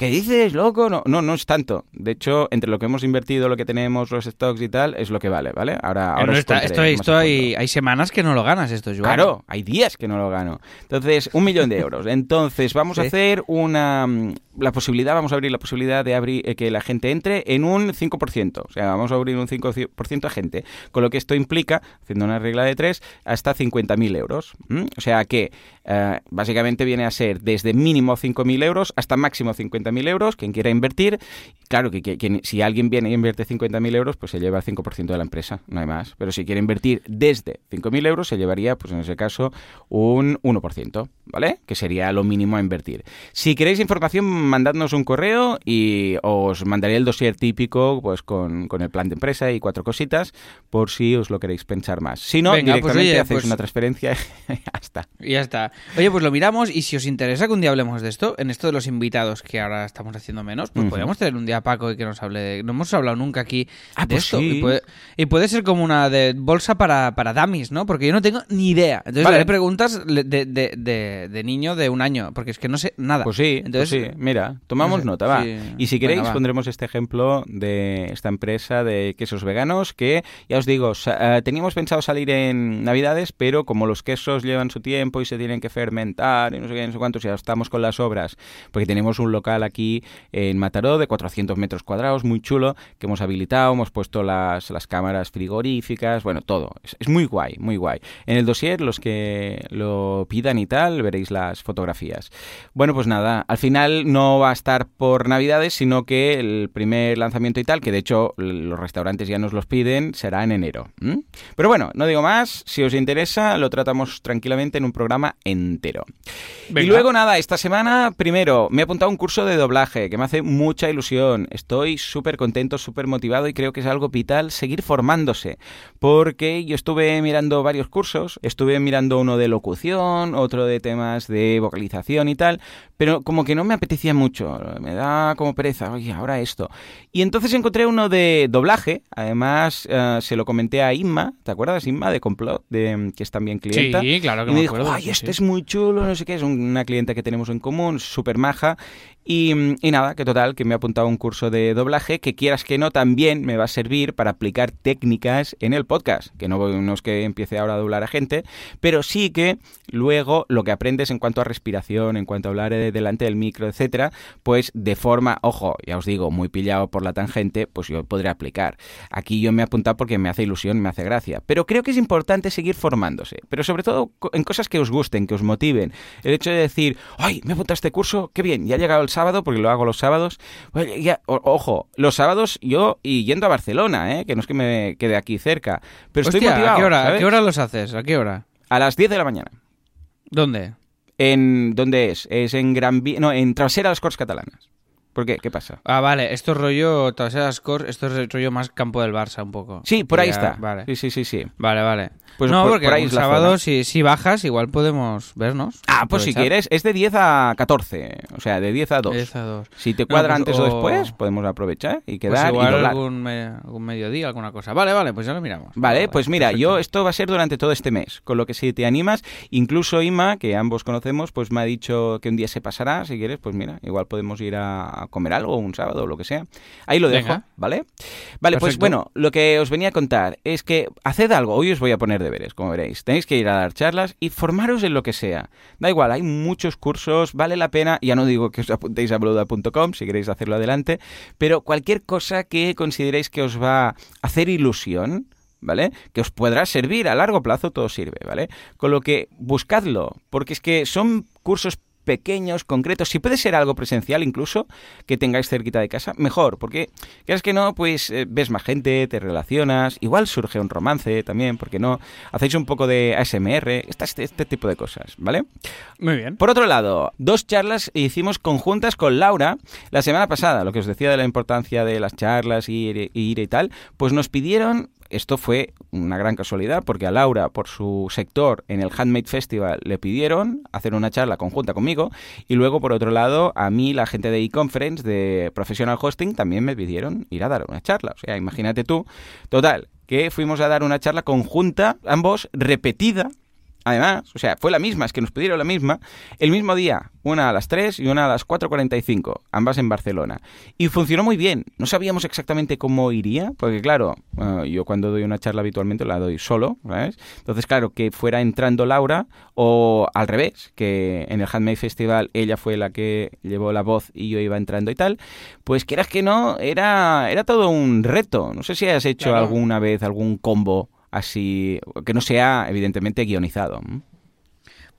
"¡Ah! ¿qué dices, loco? No, no, no es tanto. De hecho, entre lo que hemos invertido, lo que tenemos, los stocks y tal, es lo que vale, ¿vale? Ahora, ahora No está- esto hay, hay semanas que no lo ganas, esto, Joan. Claro, hay días que no lo gano. Entonces, un millón de (laughs) euros. Entonces, vamos a hacer una mm, la posibilidad, vamos a abrir la posibilidad de abrir eh, que la gente entre en un 5%. O sea, vamos a abrir un 5% a gente. Con lo que esto implica, haciendo una regla de tres, hasta 50.000 euros. ¿m? O sea que eh, básicamente viene a ser desde mínimo 5.000 euros hasta máximo 50.000 euros. Quien quiera invertir, claro que, si alguien viene y invierte 50.000 euros, pues se lleva el 5% de la empresa, no hay más. Pero si quiere invertir desde 5.000 euros, se llevaría, pues en ese caso, un 1%, ¿vale? Que sería lo mínimo a invertir. Si queréis información, mandadnos un correo y os mandaré el dossier típico, pues con, con el plan de empresa y cuatro cositas, por si os lo queréis pensar más. Si no, Venga, pues, directamente oye, hacéis pues- una transferencia (laughs) y ya está. Y ya está. Oye, pues lo miramos y si os interesa que un día hablemos de esto, en esto de los invitados que ahora estamos haciendo menos, pues podríamos tener un día a Paco y que nos hable de... No hemos hablado nunca aquí Ah, de pues esto. sí. Y, puede, y puede ser como una de bolsa para, para dummies, ¿no? Porque yo no tengo ni idea. Entonces Vale. le haré preguntas de, de, niño de un año, porque es que no sé nada. Pues sí, Entonces, pues sí. Mira, tomamos no sé, nota, va. sí. Y si queréis, pondremos este ejemplo de esta empresa de quesos veganos que, ya os digo, eh, teníamos pensado salir en Navidades, pero como los quesos llevan su tiempo y se tienen que fermentar y no sé qué, no sé cuántos, ya estamos con las obras, porque tenemos un local aquí en Mataró de 400 metros cuadrados, muy chulo, que hemos habilitado, hemos puesto las, las cámaras frigoríficas, bueno, todo. Es, muy guay, muy guay. En el dossier, los que lo pidan y tal, veréis las fotografías. Bueno, pues nada, al final no va a estar por Navidades, sino que el primer lanzamiento y tal, que de hecho los restaurantes ya nos los piden, será en enero. Pero bueno, no digo más, si os interesa, lo tratamos tranquilamente en un programa entero. Y luego nada, esta semana, primero, me he apuntado a un curso de doblaje que me hace mucha ilusión. Estoy súper contento, súper motivado y creo que es algo vital seguir formándose. Porque yo estuve mirando varios cursos, estuve mirando uno de locución, otro de temas de vocalización y tal, pero como que no me apetecía mucho, me da como pereza, oye, ahora esto. Y entonces encontré uno de doblaje, además eh, se lo comenté a Inma, ¿te acuerdas Inma de Complot, de, que es también clienta? Sí, claro que y me me dijo, acuerdo, ay, este sí. es muy chulo, no sé qué, es un- una clienta que tenemos en común, súper maja. Y, y nada, que total, que me he apuntado un curso de doblaje que quieras que no, también me va a servir para aplicar técnicas en el podcast. Que no, no es que empiece ahora a doblar a gente, pero sí que luego lo que aprendes en cuanto a respiración, en cuanto a hablar eh, delante del micro, etcétera, pues de forma, ojo, ya os digo, muy pillado por la tangente, pues yo podré aplicar. Aquí yo me he apuntado porque me hace ilusión, me hace gracia. Pero creo que es importante seguir formándose, pero sobre todo en cosas que os gusten, que os motiven. El hecho de decir, ay, me he apuntado a este curso, qué bien, ya ha llegado el sábado, porque lo hago los sábados. Oye, ya- o- ojo, los sábados yo y yendo a Barcelona, ¿eh? que no es que me quede aquí cerca, pero estoy motivado. ¿a qué, hora, ¿A qué hora los haces? ¿A qué hora? A las 10 de la mañana. ¿Dónde? En, ¿Dónde es? Es en Gran Vía, no, en Trasera de las Corts Catalanas. ¿Por qué? ¿Qué pasa? Ah, vale, esto es rollo, tras esas cores, esto es rollo más campo del Barça un poco. Sí, por ahí Ya, está. Vale. Sí, sí, sí, sí. Vale, vale. Pues no, por- porque por ahí la sábado, si, si bajas, igual podemos vernos. Ah, pues si quieres, es de 10 a 14. O sea, de 10 a 2. 10 a 2. Si te cuadra No, pues, antes o o- después, podemos aprovechar y Pues quedar y igual doblar. algún, me- algún mediodía, alguna cosa. Vale, vale, pues ya lo miramos. Vale, pues mira, perfecto. yo esto va a ser durante todo este mes, con lo que si te animas, incluso Ima, que ambos conocemos, pues me ha dicho que un día se pasará, si quieres, pues mira, igual podemos ir a, a comer algo un sábado o lo que sea. Ahí lo dejo, Venga. ¿vale? Vale, pues bueno, lo que os venía a contar es que haced algo, hoy os voy a poner deberes, como veréis. Tenéis que ir a dar charlas y formaros en lo que sea. Da igual, hay muchos cursos, vale la pena, ya no digo que os apuntéis a boluda.com si queréis hacerlo adelante, pero cualquier cosa que consideréis que os va a hacer ilusión, ¿vale? Que os podrá servir a largo plazo, todo sirve, ¿vale? Con lo que buscadlo, porque es que son cursos pequeños, concretos, si puede ser algo presencial incluso, que tengáis cerquita de casa, mejor, porque quieres que no, pues eh, ves más gente, te relacionas, igual surge un romance también, porque no, hacéis un poco de ASMR, este, este tipo de cosas, ¿vale? Muy bien. Por otro lado, dos charlas hicimos conjuntas con Laura la semana pasada, lo que os decía de la importancia de las charlas, ir, ir y tal, pues nos pidieron, esto fue una gran casualidad, porque a Laura, por su sector en el Handmade Festival, le pidieron hacer una charla conjunta conmigo, y luego, por otro lado, a mí, la gente de e-conference, de Professional Hosting, también me pidieron ir a dar una charla. O sea, imagínate tú. Total, que fuimos a dar una charla conjunta, ambos, repetida, además, o sea, fue la misma, es que nos pidieron la misma, el mismo día, una a las 3 y una a las 4.45, ambas en Barcelona. Y funcionó muy bien, no sabíamos exactamente cómo iría, porque claro, eh, yo cuando doy una charla habitualmente la doy solo, ¿sabes? Entonces, claro, que fuera entrando Laura o al revés, que en el Handmade Festival ella fue la que llevó la voz y yo iba entrando y tal, pues quieras que no, era, era todo un reto. No sé si has hecho Claro. alguna vez algún combo así, que no sea evidentemente guionizado.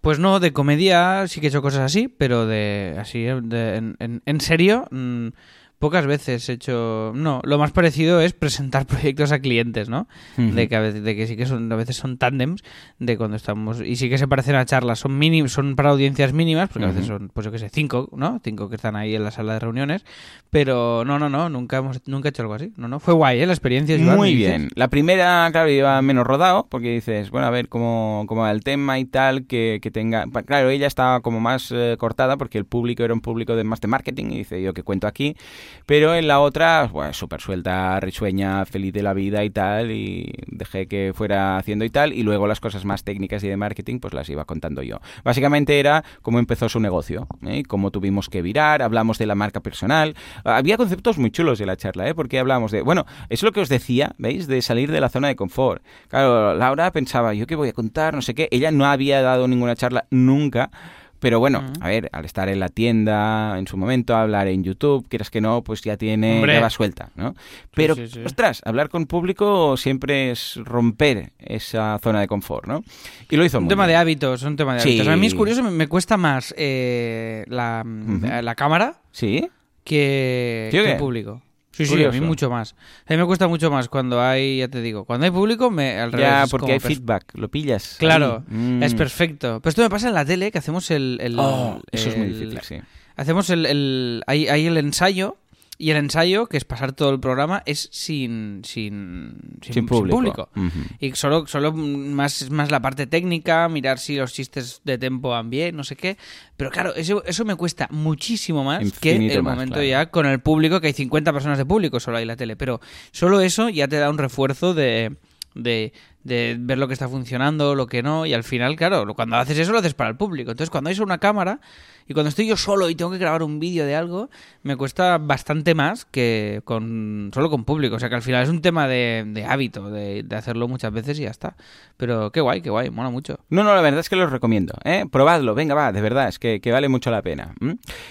Pues no, de comedia sí que he hecho cosas así, pero de así, de- en, en- en serio, mm, pocas veces he hecho... No, lo más parecido es presentar (laughs) proyectos a clientes, ¿no? De, que a veces, de que sí que son, a veces son tándems, de cuando estamos... Y sí que se parecen a charlas, son mínim, son para audiencias mínimas, porque a veces son, pues yo qué sé, cinco, ¿no? Cinco que están ahí en la sala de reuniones, pero no, no, no, nunca hemos nunca he hecho algo así. No, no, fue guay, ¿eh? La experiencia. Joan, Muy bien. La primera, claro, iba menos rodado, porque dices, bueno, a ver cómo, cómo va el tema y tal, que, que tenga... Claro, ella estaba como más eh, cortada, porque el público era un público de más de marketing, y dice, yo que cuento aquí. Pero en la otra, bueno, súper suelta, risueña, feliz de la vida y tal, y dejé que fuera haciendo y tal, y luego las cosas más técnicas y de marketing, pues las iba contando yo. Básicamente era cómo empezó su negocio, ¿eh? cómo tuvimos que virar, hablamos de la marca personal, había conceptos muy chulos de la charla, ¿eh? porque hablamos de, bueno, es lo que os decía, ¿veis? De salir de la zona de confort. Claro, Laura pensaba, ¿yo qué voy a contar? No sé qué. Ella no había dado ninguna charla nunca. Pero bueno, a ver, al estar en la tienda en su momento, hablar en YouTube, quieras que no, pues ya tiene, Hombre. ya va suelta, ¿no? Pero, sí, sí. ostras, hablar con público siempre es romper esa zona de confort, ¿no? Y lo hizo Un muy tema bien. de hábitos, un tema de hábitos. A mí es curioso, me, cuesta más eh, la, la cámara ¿Sí? que, ¿Sí o que el público. Sí, sí, a mí mucho más. A mí me cuesta mucho más cuando hay, ya te digo, cuando hay público, me, al revés. Ya, porque hay feedback, lo pillas. Claro. Mm. es perfecto. Pero esto me pasa en la tele, que hacemos el... el- Oh, eso es muy difícil, sí. Hacemos el... el hay, hay el ensayo, y el ensayo, que es pasar todo el programa, es sin, sin, sin, Sin público. Y solo, solo más, más la parte técnica, mirar si los chistes de tempo van bien, no sé qué. Pero claro, eso, eso me cuesta muchísimo más que el más, momento claro. ya con el público, que hay 50 personas de público solo hay en la tele. Pero solo eso ya te da un refuerzo de, de, de ver lo que está funcionando, lo que no. Y al final, claro, cuando haces eso lo haces para el público. Entonces, cuando hay una cámara y cuando estoy yo solo y tengo que grabar un vídeo de algo, me cuesta bastante más que con solo con público. O sea que al final es un tema de, hábito, de, hacerlo muchas veces y ya está. Pero qué guay, qué guay, mola mucho. No, no, la verdad es que lo recomiendo. ¿eh? Probadlo, venga, va, de verdad, es que, que vale mucho la pena.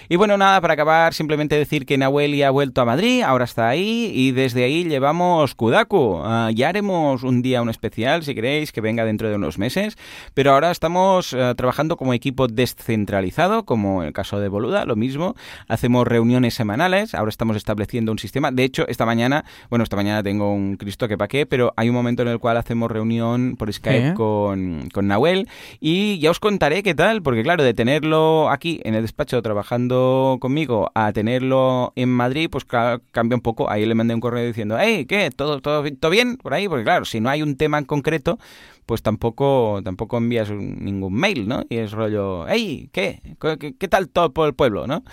Y bueno, nada, para acabar, simplemente decir que Nahuel ya ha vuelto a Madrid, ahora está ahí, y desde ahí llevamos Kudaku. Ah, ya haremos un día un especial, si queréis, que venga dentro de unos meses, pero ahora estamos eh, trabajando como equipo descentralizado, como en el caso de Boluda, lo mismo. Hacemos reuniones semanales, ahora estamos estableciendo un sistema. De hecho, esta mañana, bueno, esta mañana tengo un Cristo que pa' qué, pero hay un momento en el cual hacemos reunión por Skype ¿Eh? con, con Nahuel y ya os contaré qué tal, porque claro, de tenerlo aquí en el despacho trabajando conmigo a tenerlo en Madrid, pues ca- cambia un poco. Ahí le mandé un correo diciendo, hey, ¿qué? ¿Todo, todo, todo bien por ahí? Porque claro, si no hay un tema en concreto, pues tampoco, tampoco envías ningún mail, ¿no? Y es rollo, hey, ¿qué? ¿Qué, tal todo por el pueblo, no?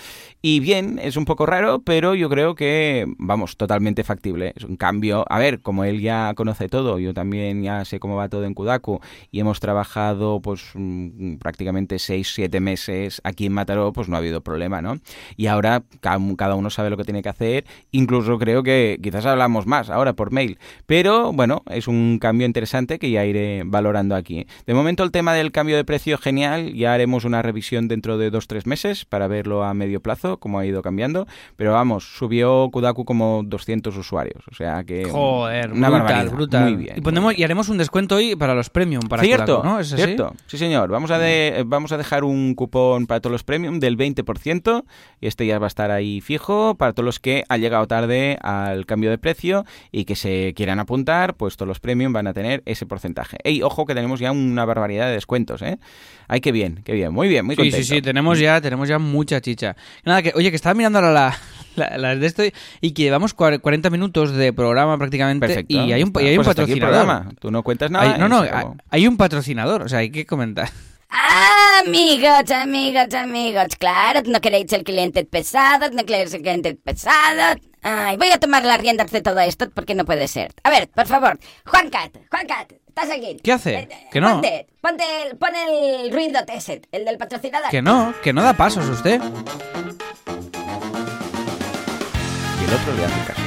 Y bien, es un poco raro, pero yo creo que, vamos, totalmente factible. Es un cambio, a ver, como él ya conoce todo, yo también ya sé cómo va todo en Kudaku y hemos trabajado pues mm, prácticamente seis, siete meses aquí en Mataró, pues no ha habido problema, ¿no? Y ahora ca- cada uno sabe lo que tiene que hacer, incluso creo que quizás hablamos más ahora por mail, pero bueno, es un cambio interesante que ya iré valorando aquí. De momento el tema del cambio de precio genial, ya haremos una revisión dentro de dos, tres meses para verlo a medio plazo, cómo ha ido cambiando, pero vamos, subió Kudaku como 200 usuarios, o sea que... Joder, una brutal, barbaridad. brutal. Muy bien. Y, ponemos, y haremos un descuento hoy para los premium, para cierto, ¿no? ¿Es así? cierto. Sí, señor. Vamos a, de- vamos a dejar un cupón para todos los premium del 20% y este ya va a estar ahí fijo para todos los que han llegado tarde al cambio de precio y que se quieran apuntar, pues todos los premium van a tener ese porcentaje. Ey, ojo que tenemos ya una barbaridad de descuentos, ¿eh? Ay, qué bien, qué bien. Muy bien, muy Sí, contento. sí, sí, tenemos ya, tenemos ya mucha chicha. Nada, que, oye, que estaba mirando ahora la, (laughs) la- las de esto y que llevamos cuar- 40 minutos de programa prácticamente Perfecto. y hay un, y hay un Pues hasta aquí el patrocinador. programa. Tú no cuentas nada. Hay- no, no, hay, hay un patrocinador, o sea, hay que comentar. Amigos, amigos, amigos. Claro, no queréis el cliente pesado, no queréis el cliente pesado. Ay, voy a tomar las riendas de todo esto porque no puede ser. A ver, por favor, Juancat, Juancat, ¿estás aquí? ¿Qué hace? Eh, eh, Que no. Ponte, ponte el, pon el ruido Teset, el del patrocinador. Que no, que no da pasos usted. Y el otro le hace caso.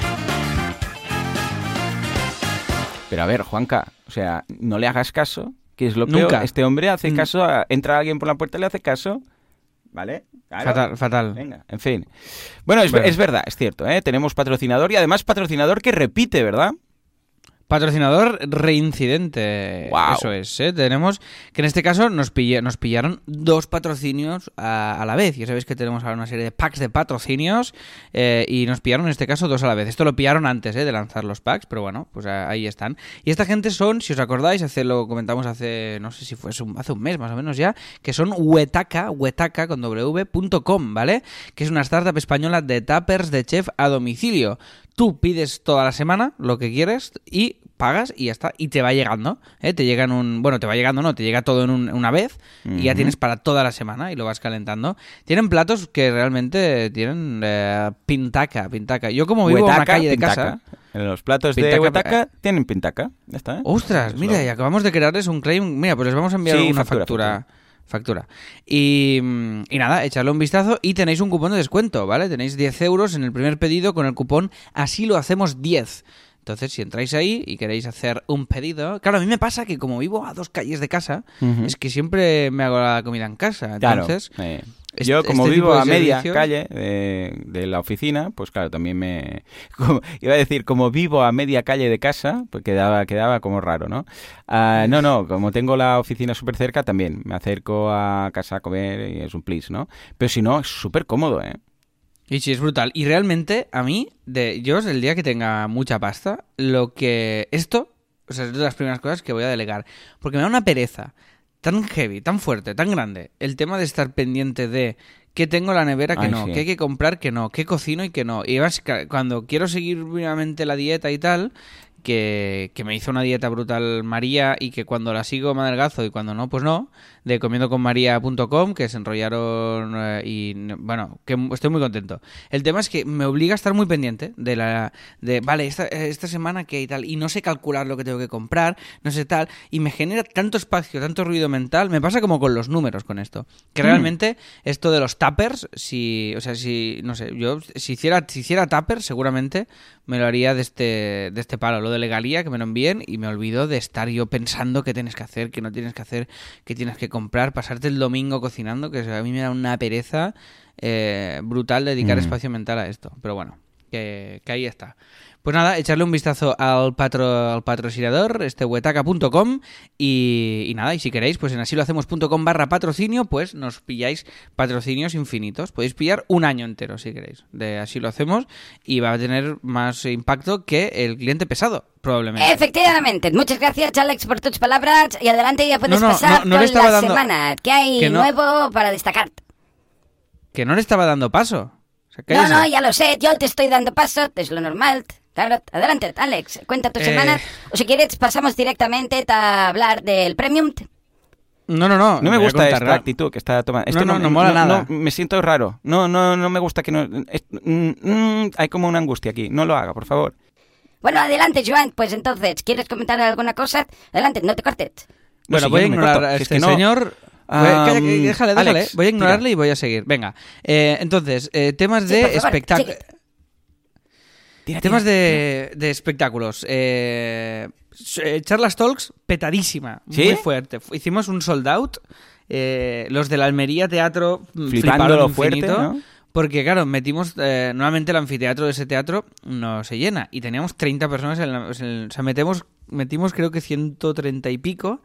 Pero a ver, Juanca, o sea, no le hagas caso, que es lo. Nunca. Este hombre hace Mm. caso, a- entra alguien por la puerta y le hace caso. ¿Vale? Claro. Fatal, fatal. Venga, en fin. Bueno, es, Bueno. es verdad, es cierto, ¿eh? Tenemos patrocinador y además patrocinador que repite, ¿verdad? Patrocinador reincidente. Eso es, ¿eh? Tenemos que en este caso nos, nos pillaron dos patrocinios a, a la vez. Ya sabéis que tenemos ahora una serie de packs de patrocinios eh, y nos pillaron en este caso dos a la vez. Esto lo pillaron antes ¿eh? de lanzar los packs, pero bueno, pues ahí están. Y esta gente son, si os acordáis, hace, lo comentamos hace, no sé si fue hace un- hace un mes más o menos ya, que son Huetaca, Huetaca con w.com, ¿vale? Que es una startup española de tappers de chef a domicilio. Tú pides toda la semana lo que quieres y pagas y ya está. Y te va llegando. ¿eh? Te llega en un. Bueno, te va llegando, no, te llega todo en un- una vez y ya tienes para toda la semana y lo vas calentando. Tienen platos que realmente tienen eh, pintaca, pintaca. Yo como vivo en una calle de pintaca. casa. En los platos de Huetaca tienen pintaca. Ya está. ¿eh? Ostras, Es mira, lo- y acabamos de crearles un claim. Mira, pues les vamos a enviar Sí, una factura, factura. Factura. Y, mm, y nada, echarle un vistazo y tenéis un cupón de descuento, ¿vale? Tenéis 10 euros en el primer pedido con el cupón Así lo hacemos 10. Entonces, si entráis ahí y queréis hacer un pedido... Claro, a mí me pasa que como vivo a dos calles de casa, es que siempre me hago la comida en casa. Claro. Entonces, eh, este- yo, como este tipo vivo a media servicios- calle de, de la oficina, pues claro, también me. (laughs) como- iba a decir, como vivo a media calle de casa, pues quedaba, quedaba como raro, ¿no? Ah, no, no, como tengo la oficina súper cerca, también me acerco a casa a comer y es un please, ¿no? Pero si no, es súper cómodo, ¿eh? Y sí, es brutal. Y realmente, a mí, de, yo el día que tenga mucha pasta, lo que... Esto, o sea, es de las primeras cosas que voy a delegar. Porque me da una pereza tan heavy, tan fuerte, tan grande, el tema de estar pendiente de qué tengo en la nevera que Ay, no, sí. qué hay que comprar que no, qué cocino y qué no. Y además, ca- cuando quiero seguir mínimamente la dieta y tal, que, que me hizo una dieta brutal María y que cuando la sigo me adelgazo y cuando no, pues no, de comiendoconmaria.com, que se enrollaron eh, y bueno, que estoy muy contento. El tema es que me obliga a estar muy pendiente de la de vale, esta, esta semana que y tal y no sé calcular lo que tengo que comprar, no sé tal y me genera tanto espacio, tanto ruido mental, me pasa como con los números con esto, que realmente esto de los tappers, si, o sea, si no sé, yo si hiciera si hiciera tappers seguramente me lo haría de este de este palo, lo de legalía que me lo envíen y me olvido de estar yo pensando qué tienes que hacer, qué no tienes que hacer, qué tienes que comprar, pasarte el domingo cocinando, que a mí me da una pereza eh, brutal dedicar Mm. espacio mental a esto. Pero bueno, que, que ahí está. Pues nada, echarle un vistazo al, patro, al patrocinador, este huetaca.com y, y nada, y si queréis, pues en así lo hacemos.com barra patrocinio, pues nos pilláis patrocinios infinitos. Podéis pillar un año entero si queréis, de así lo hacemos y va a tener más impacto que el cliente pesado, probablemente. Efectivamente. Muchas gracias, Alex, por tus palabras. Y adelante, ya puedes No, no, pasar no, con la dando- semana. ¿Qué hay que nuevo para destacar? Que no le estaba dando paso. O sea, No, no, ya lo sé. Yo te estoy dando paso. Es lo normal. Claro, adelante, Alex. Cuenta tu Eh. semana. O si quieres, pasamos directamente a hablar del Premium. No, no, no. No me a gusta esta ra- actitud que está tomando. No, no, no mola nada. me siento raro. No, no, no me gusta que no. es- mm, mm, hay como una angustia aquí. No lo haga, por favor. Bueno, adelante, Joan. Pues entonces, ¿quieres comentar alguna cosa? Adelante, no te cortes. No, Bueno, si voy a no me ignorar corto, a este que no- señor. Voy a- calla, que- déjale, déjale. Alex, voy a ignorarle tira. y voy a seguir. Venga. Eh, entonces, eh, temas Sí, de. Tira, Temas de, de espectáculos. Eh, eh, Charlas Talks, petadísima. ¿Sí? Muy fuerte. Fu- Hicimos un sold out. eh, los de la Almería Teatro mm, Flipándolo fliparon fuerte, infinito, ¿no? Porque, claro, metimos. eh, nuevamente el anfiteatro de ese teatro no se llena. Y teníamos 30 personas en la- en el- O sea, metemos, metimos creo que 130 y pico.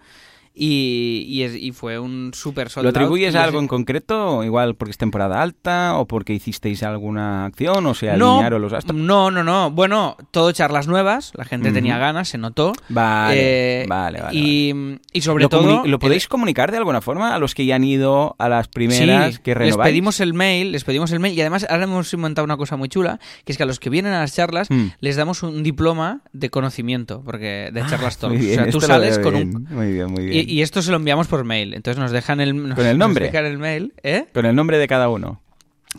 Y, y, es- y fue un super sold ¿Lo atribuyes a algo en concreto? Igual porque es temporada alta o porque hicisteis alguna acción o se no, alinearon los gastos. no, no, no. Bueno, todo charlas nuevas. La gente tenía ganas, se notó. Vale, Eh, vale, vale. Y, y sobre ¿Lo, todo. ¿Lo podéis comunicar de alguna forma a los que ya han ido a las primeras Sí, que les renováis? pedimos el mail, les pedimos el mail y además ahora hemos inventado una cosa muy chula, que es que a los que vienen a las charlas Mm. les damos un diploma de conocimiento, porque de charlas (laughs) talks. Muy bien, o sea, tú sales con un Muy bien, muy bien. Y, esto se lo enviamos por mail. Entonces nos dejan el nos- Con el nombre. Nos dejan el mail, ¿eh? Con el nombre de cada uno.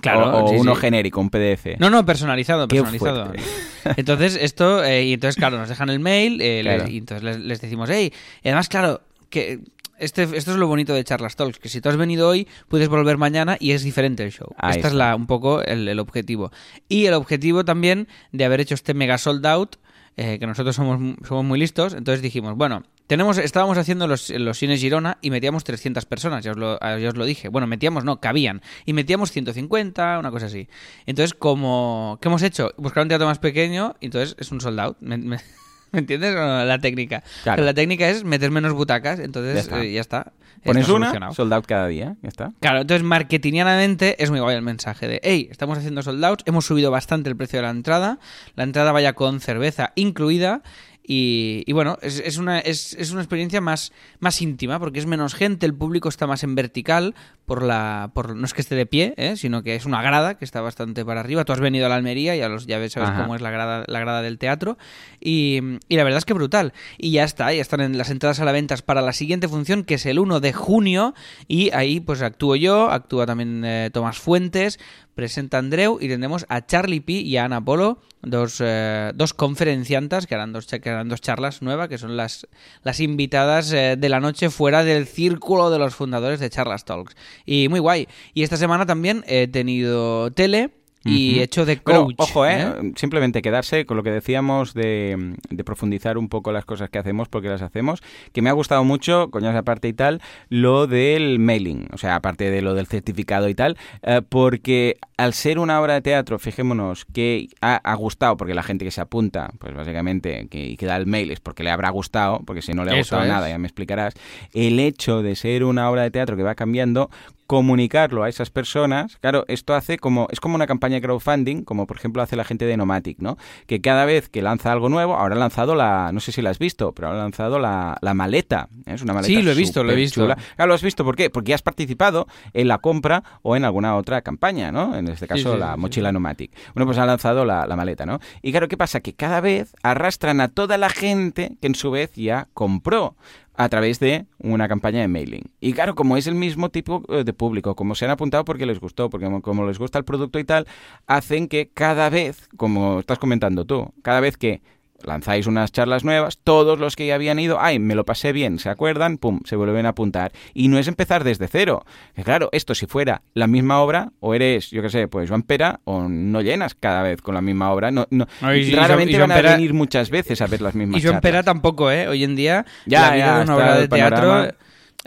Claro, o, o sí, uno sí. genérico, un PDF. No, no, personalizado, personalizado. (laughs) Entonces, esto, eh, y entonces, claro, nos dejan el mail eh, Claro. le- y entonces les, les decimos, hey, y además, claro, que este, esto es lo bonito de Charlas Talks, que si tú has venido hoy, puedes volver mañana y es diferente el show. Ahí Esta es la, un poco el, el objetivo. Y el objetivo también de haber hecho este mega sold out, eh, que nosotros somos, somos muy listos, entonces dijimos, bueno, tenemos, estábamos haciendo los, los cines Girona y metíamos 300 personas, ya os, lo, ya os lo dije. Bueno, metíamos, no, cabían. Y metíamos 150, una cosa así. Entonces, como, ¿qué hemos hecho? Buscar un teatro más pequeño entonces es un sold out. ¿Me, me- ¿me entiendes? no? La técnica. Claro. La técnica es meter menos butacas, entonces Ya está. eh, ya está. Pones Está una, sold out cada día, ya está. Claro, entonces marketingianamente es muy guay el mensaje de, hey, estamos haciendo sold outs, hemos subido bastante el precio de la entrada, la entrada vaya con cerveza incluida y, y bueno, es, es una, es, es una experiencia más, más íntima porque es menos gente, el público está más en vertical, por la, por, no es que esté de pie, ¿eh? sino que es una grada que está bastante para arriba. Tú has venido a la Almería, ya, los, ya ves, sabes Ajá. cómo es la grada, la grada del teatro y, y la verdad es que brutal. Y ya está, ya están en las entradas a la venta para la siguiente función que es el 1 de junio y ahí pues actúo yo, actúa también eh, Tomás Fuentes, presenta Andreu y tendremos a Charlie P y a Ana Polo, dos, eh, dos conferenciantas que harán dos, que harán dos charlas nuevas, que son las, las invitadas eh, de la noche fuera del círculo de los fundadores de Charlas Talks. Y muy guay. Y esta semana también he tenido tele y Ujú. he hecho de Pero, coach. ojo, ¿eh? ¿eh? simplemente quedarse con lo que decíamos de, de profundizar un poco las cosas que hacemos, porque las hacemos, que me ha gustado mucho, coñas aparte y tal, lo del mailing, o sea, aparte de lo del certificado y tal, eh, porque al ser una obra de teatro, fijémonos que ha, ha gustado, porque la gente que se apunta, pues básicamente, que, que da el mail es porque le habrá gustado, porque si no le ha Eso gustado es. nada, ya me explicarás, el hecho de ser una obra de teatro que va cambiando, comunicarlo a esas personas, claro, esto hace como, es como una campaña de crowdfunding, como por ejemplo hace la gente de Nomatic, ¿no? Que cada vez que lanza algo nuevo, ahora ha lanzado la, no sé si la has visto, pero ha lanzado la, la maleta, ¿eh? es una maleta Sí, lo he visto, lo he visto. superchula. Claro, lo has visto, ¿por qué? Porque has participado en la compra o en alguna otra campaña, ¿no? En este caso, sí, la sí, mochila Nomatic. Bueno, pues han lanzado la, la maleta, ¿no? Y claro, ¿qué pasa? Que cada vez arrastran a toda la gente que en su vez ya compró a través de una campaña de mailing. Y claro, como es el mismo tipo eh, de público, como se han apuntado porque les gustó, porque como, como les gusta el producto y tal, hacen que cada vez, como estás comentando tú, cada vez que lanzáis unas charlas nuevas, todos los que ya habían ido, ay, me lo pasé bien, se acuerdan, pum, se vuelven a apuntar. Y no es empezar desde cero. Que claro, esto si fuera la misma obra, o eres, yo qué sé, pues Joan Pera, o no llenas cada vez con la misma obra. No, no, No, y- y raramente Joan- y Joan van a Pera- venir muchas veces a ver las mismas Y Joan charlas. Pera tampoco, ¿eh? Hoy en día Ya, la vida ya, de una obra de teatro panorama.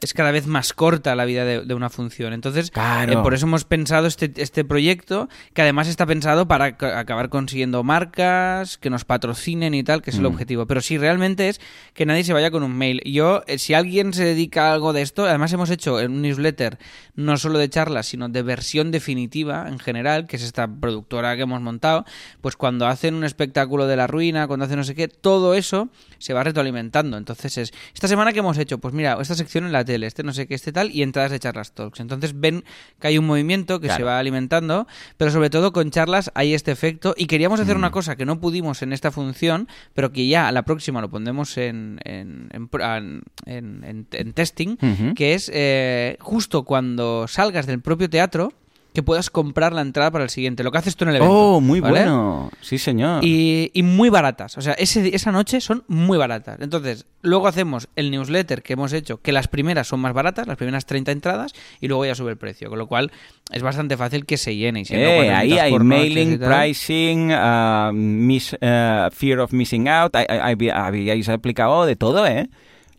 Es cada vez más corta la vida de, de una función. Entonces, Claro. eh, por eso hemos pensado este, este proyecto, que además está pensado para ca- acabar consiguiendo marcas, que nos patrocinen y tal, que es el Mm. objetivo. Pero sí, realmente es que nadie se vaya con un mail. Yo, eh, si alguien se dedica a algo de esto, además hemos hecho un newsletter no solo de charlas, sino de versión definitiva en general, que es esta productora que hemos montado, pues cuando hacen un espectáculo de la ruina, cuando hacen no sé qué, todo eso se va retroalimentando. Entonces es, esta semana que hemos hecho, pues mira, esta sección en la tele, este no sé qué, este tal, y entradas de charlas talks. Entonces ven que hay un movimiento que Claro. se va alimentando, pero sobre todo con charlas hay este efecto. Y queríamos hacer una cosa que no pudimos en esta función, pero que ya a la próxima lo pondremos en, en, testing, que es eh, justo cuando salgas del propio teatro que puedas comprar la entrada para el siguiente. Lo que haces tú en el evento. Oh, muy ¿vale? bueno. Sí, señor. Y, y muy baratas. O sea, ese, esa noche son muy baratas. Entonces, luego hacemos el newsletter que hemos hecho, que las primeras son más baratas, las primeras 30 entradas, y luego ya sube el precio. Con lo cual, es bastante fácil que se llene. Y Eh, ahí hay mailing, pricing, ah, miss- ah, fear of missing out. Habíais aplicado de todo, ¿eh?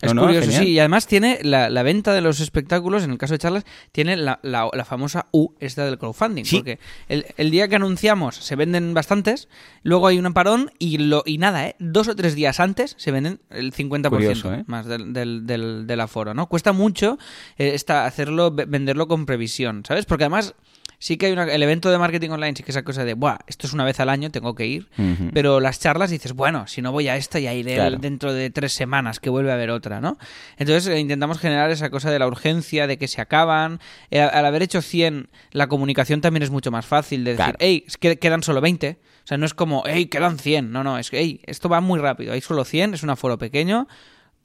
Es No, curioso, sí. Y además tiene la, la venta de los espectáculos, en el caso de charlas, tiene la, la- la famosa U, esta del crowdfunding. Sí. Porque el, el día que anunciamos se venden bastantes, luego hay un parón y, lo, y nada, ¿eh? Dos o tres días antes se venden el 50% Curioso, ¿eh? más del, del, del, del aforo, ¿no? Cuesta mucho eh, esta, hacerlo, ve- venderlo con previsión, ¿sabes? Porque además sí que hay una, el evento de marketing online, sí que esa cosa de, Buah, esto es una vez al año, tengo que ir. Pero las charlas dices, bueno, si no voy a esta, ya iré Claro. dentro de tres semanas, que vuelve a haber otra, ¿no? Entonces eh, intentamos generar esa cosa de la urgencia, de que se acaban. Eh, al haber hecho 100, la comunicación también es mucho más fácil de decir, hey, quedan solo 20. O sea, no es como, hey, quedan 100. No, no, es que, hey, esto va muy rápido. Hay solo 100, es un aforo pequeño.